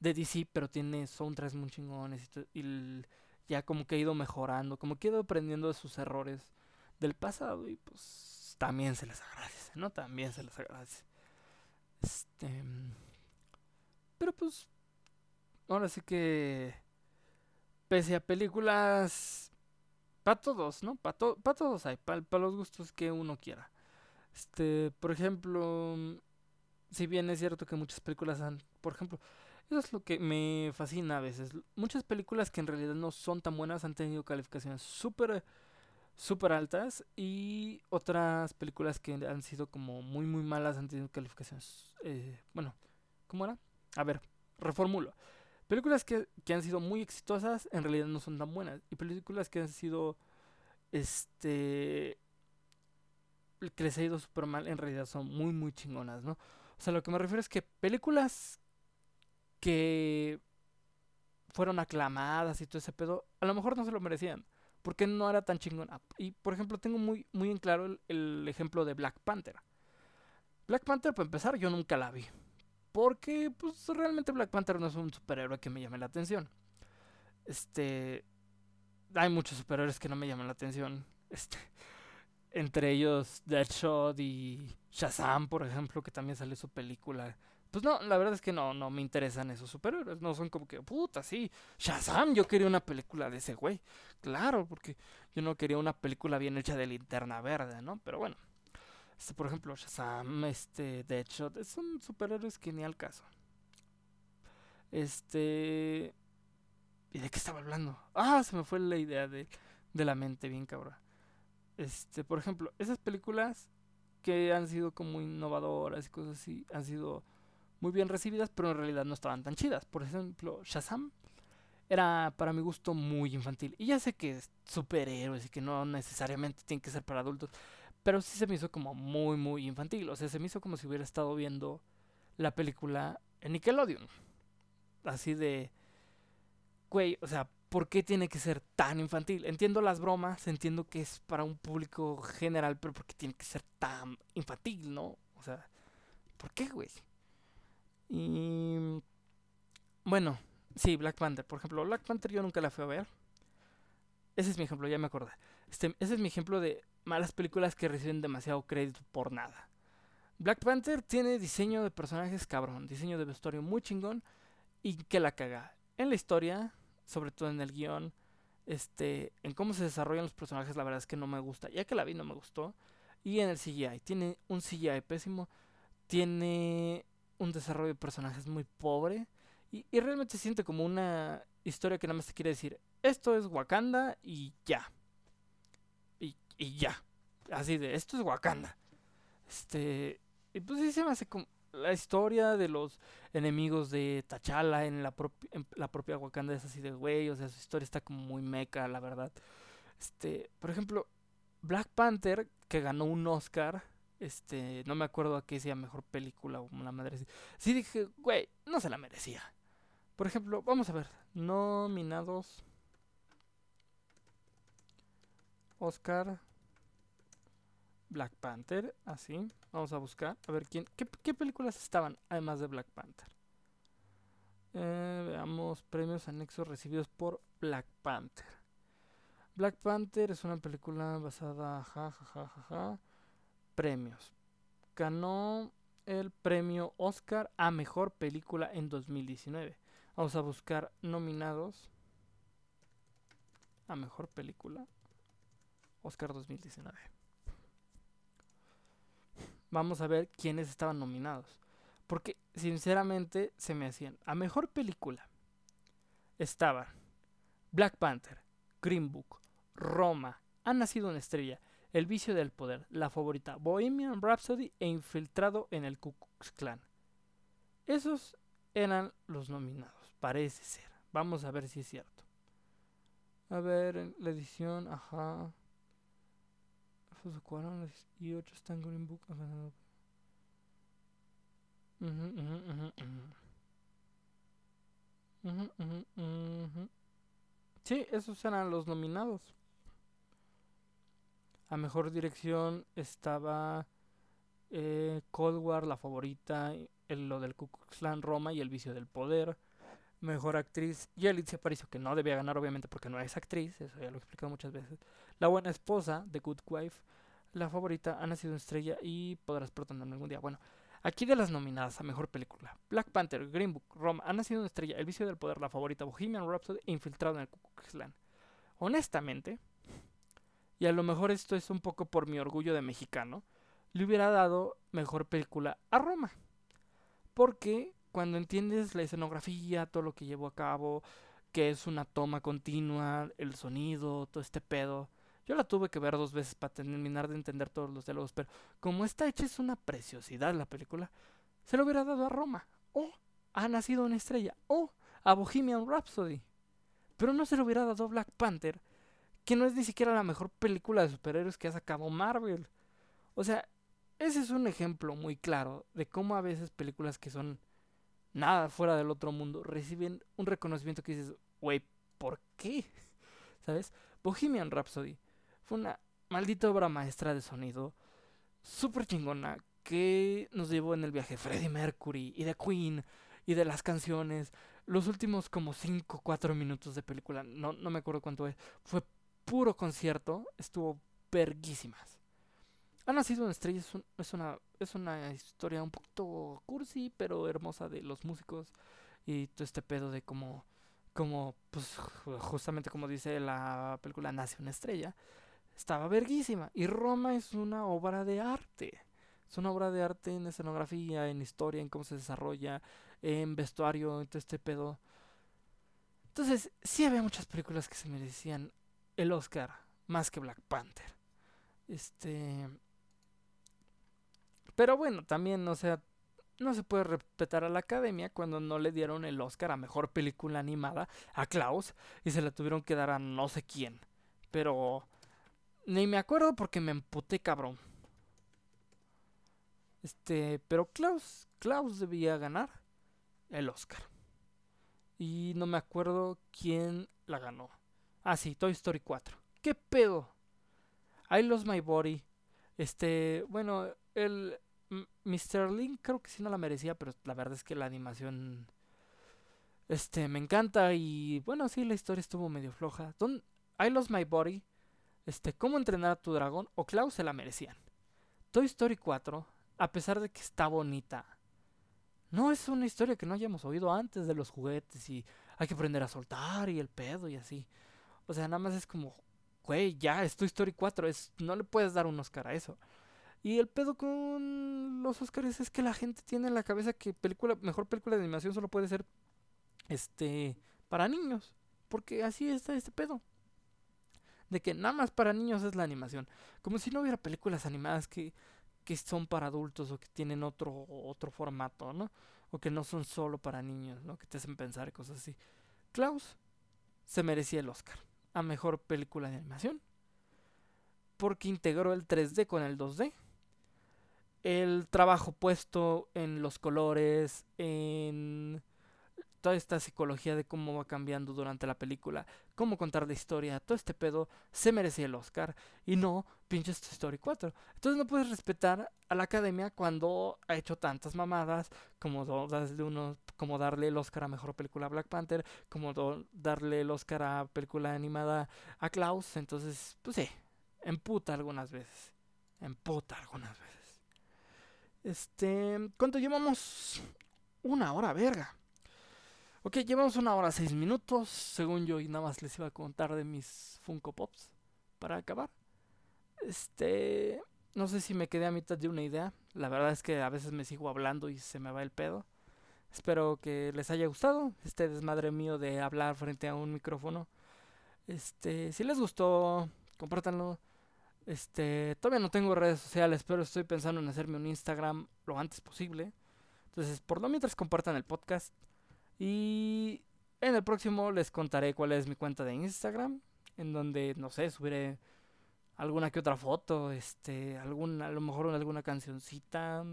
Speaker 1: de DC, pero tiene soundtracks muy chingones y, ya como que ha ido mejorando, como que ha ido aprendiendo de sus errores del pasado y pues también se les agradece, ¿no? También se les agradece. Este... Pero pues... Ahora sí que... Pese a películas... Para todos, ¿no? Para todos hay, para los gustos que uno quiera. Este, por ejemplo, si bien es cierto que muchas películas han, por ejemplo, eso es lo que me fascina a veces. Muchas películas que en realidad no son tan buenas han tenido calificaciones súper súper altas y otras películas que han sido como muy muy malas han tenido calificaciones eh, bueno cómo era a ver reformulo. Películas que, que han sido muy exitosas en realidad no son tan buenas y películas que han sido este que les ha ido súper mal en realidad son muy muy chingonas no o sea lo que me refiero es que películas que fueron aclamadas y todo ese pedo, a lo mejor no se lo merecían, porque no era tan chingón. Y por ejemplo, tengo muy, muy en claro el, ejemplo de Black Panther. Black Panther, para empezar, yo nunca la vi. Porque, pues, realmente Black Panther no es un superhéroe que me llame la atención. Este. Hay muchos superhéroes que no me llaman la atención. Este. [LAUGHS] Entre ellos Deadshot y Shazam, por ejemplo, que también sale su película pues no, la verdad es que no, no me interesan esos superhéroes. No son como que, puta, sí. Shazam, yo quería una película de ese güey. Claro, porque yo no quería una película bien hecha de linterna verde, ¿no? Pero bueno. Este, por ejemplo, Shazam, este, Deadshot, son superhéroes que ni al caso. Este. ¿Y de qué estaba hablando? Ah, se me fue la idea de, de la mente, bien cabrón. Este, por ejemplo, esas películas que han sido como innovadoras y cosas así, han sido muy bien recibidas, pero en realidad no estaban tan chidas. Por ejemplo, Shazam era para mi gusto muy infantil. Y ya sé que es superhéroes y que no necesariamente tiene que ser para adultos, pero sí se me hizo como muy, muy infantil. O sea, se me hizo como si hubiera estado viendo la película en Nickelodeon. Así de... Güey, o sea, ¿por qué tiene que ser tan infantil? Entiendo las bromas, entiendo que es para un público general, pero ¿por qué tiene que ser tan infantil, no? O sea, ¿por qué, güey? Y Bueno, sí, Black Panther. Por ejemplo, Black Panther yo nunca la fui a ver. Ese es mi ejemplo, ya me acordé. Este, ese es mi ejemplo de malas películas que reciben demasiado crédito por nada. Black Panther tiene diseño de personajes cabrón, diseño de vestuario muy chingón y que la caga. En la historia, sobre todo en el guion, este, en cómo se desarrollan los personajes, la verdad es que no me gusta. Ya que la vi, no me gustó. Y en el CGI, tiene un CGI pésimo, tiene un desarrollo de personajes muy pobre y, y realmente siente como una historia que nada más te quiere decir, esto es Wakanda y ya. Y, y ya. Así de, esto es Wakanda. Este, y pues sí se me hace como la historia de los enemigos de T'Challa en la, en la propia Wakanda es así de güey, o sea, su historia está como muy meca, la verdad. Este, por ejemplo, Black Panther, que ganó un Oscar, este, no me acuerdo a qué sea mejor película o la madre. Sí dije, güey, no se la merecía. Por ejemplo, vamos a ver, nominados Oscar Black Panther, así. Vamos a buscar, a ver quién, qué, películas estaban además de Black Panther. Eh, veamos premios anexos recibidos por Black Panther. Black Panther es una película basada, ja, ja, ja, ja, ja. Premios. Ganó el premio Oscar a mejor película en 2019. Vamos a buscar nominados a mejor película Oscar 2019 vamos a ver quiénes estaban nominados. Porque sinceramente se me hacían. A mejor película estaban Black Panther, Green Book, Roma, Ha nacido una estrella, El vicio del poder, La favorita, Bohemian Rhapsody e Infiltrado en el Ku Klux Klan. Esos eran los nominados, parece ser. Vamos a ver si es cierto. A ver, la edición, ajá y otros están Green Book. Sí, esos eran los nominados. A mejor dirección estaba eh, Cold War, la favorita, el, lo del Ku Roma y el vicio del poder. Mejor actriz, Yelitza Aparicio, que no debía ganar obviamente porque no es actriz, eso ya lo he explicado muchas veces. La buena esposa, The Good Wife, la favorita, ha nacido estrella y podrás protegerme algún día. Bueno, aquí de las nominadas a mejor película: Black Panther, Green Book, Roma, ha nacido una estrella, El vicio del poder, la favorita, Bohemian Rhapsody Infiltrado en el Ku Honestamente, y a lo mejor esto es un poco por mi orgullo de mexicano, le hubiera dado mejor película a Roma. Porque cuando entiendes la escenografía, todo lo que llevó a cabo, que es una toma continua, el sonido, todo este pedo, yo la tuve que ver dos veces para terminar de entender todos los diálogos, pero como está hecha es una preciosidad la película, se lo hubiera dado a Roma, o Ha nacido una estrella, o a Bohemian Rhapsody. Pero no se lo hubiera dado a Black Panther, que no es ni siquiera la mejor película de superhéroes que ha sacado Marvel. O sea, ese es un ejemplo muy claro de cómo a veces películas que son nada fuera del otro mundo reciben un reconocimiento que dices, wey, ¿por qué? [LAUGHS] ¿Sabes? Bohemian Rhapsody fue una maldita obra maestra de sonido, súper chingona, que nos llevó en el viaje Freddie Mercury y de Queen y de las canciones. Los últimos como 5, 4 minutos de película, no, no me acuerdo cuánto es, fue puro concierto, estuvo verguísimas. Ha nacido en estrella, es, es, una, es una historia un poquito cursi, pero hermosa de los músicos y todo este pedo de como, como pues justamente como dice la película Nace una estrella, estaba verguísima. Y Roma es una obra de arte. Es una obra de arte en escenografía, en historia, en cómo se desarrolla, en vestuario, en todo este pedo. Entonces, sí había muchas películas que se merecían el Oscar, más que Black Panther. Este. Pero bueno, también, o sea, no se puede respetar a la academia cuando no le dieron el Oscar a mejor película animada a Klaus y se la tuvieron que dar a no sé quién. Pero ni me acuerdo porque me emputé, cabrón. Este, pero Klaus, Klaus debía ganar el Oscar. Y no me acuerdo quién la ganó. Ah, sí, Toy Story 4. ¿Qué pedo? I Lost My Body. Este, bueno, el Mr. Link creo que sí no la merecía, pero la verdad es que la animación Este, me encanta y bueno, sí, la historia estuvo medio floja. Don, I Lost My Body, este, Cómo entrenar a tu dragón o Klaus se la merecían. Toy Story 4, a pesar de que está bonita, no es una historia que no hayamos oído antes de los juguetes y hay que aprender a soltar y el pedo y así. O sea, nada más es como, güey, ya, es Toy Story 4, es, no le puedes dar un Oscar a eso. Y el pedo con los Oscars es que la gente tiene en la cabeza que película, mejor película de animación solo puede ser este para niños, porque así está este pedo. De que nada más para niños es la animación, como si no hubiera películas animadas que que son para adultos o que tienen otro otro formato, ¿no? O que no son solo para niños, ¿no? Que te hacen pensar cosas así. Klaus se merecía el Oscar a mejor película de animación porque integró el 3D con el 2D el trabajo puesto en los colores, en toda esta psicología de cómo va cambiando durante la película, cómo contar la historia, todo este pedo, se merecía el Oscar y no pinches Story 4. Entonces no puedes respetar a la academia cuando ha hecho tantas mamadas como, darle uno, como darle el Oscar a mejor película a Black Panther, como darle el Oscar a película animada a Klaus. Entonces, pues sí, emputa algunas veces. Emputa algunas veces. Este, ¿cuánto llevamos? Una hora, verga. Ok, llevamos una hora seis minutos, según yo, y nada más les iba a contar de mis Funko Pops para acabar. Este, no sé si me quedé a mitad de una idea. La verdad es que a veces me sigo hablando y se me va el pedo. Espero que les haya gustado este desmadre mío de hablar frente a un micrófono. Este, si les gustó, compártanlo. Este, todavía no tengo redes sociales, pero estoy pensando en hacerme un Instagram lo antes posible. Entonces, por lo mientras compartan el podcast. Y en el próximo les contaré cuál es mi cuenta de Instagram, en donde, no sé, subiré alguna que otra foto, este, alguna, a lo mejor alguna cancioncita,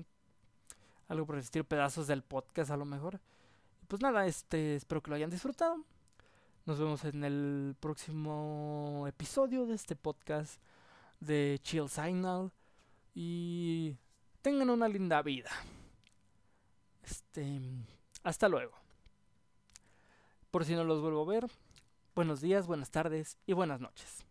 Speaker 1: algo por estilo, pedazos del podcast a lo mejor. pues nada, este, espero que lo hayan disfrutado. Nos vemos en el próximo episodio de este podcast de Chill Signal y tengan una linda vida. Este, hasta luego. Por si no los vuelvo a ver, buenos días, buenas tardes y buenas noches.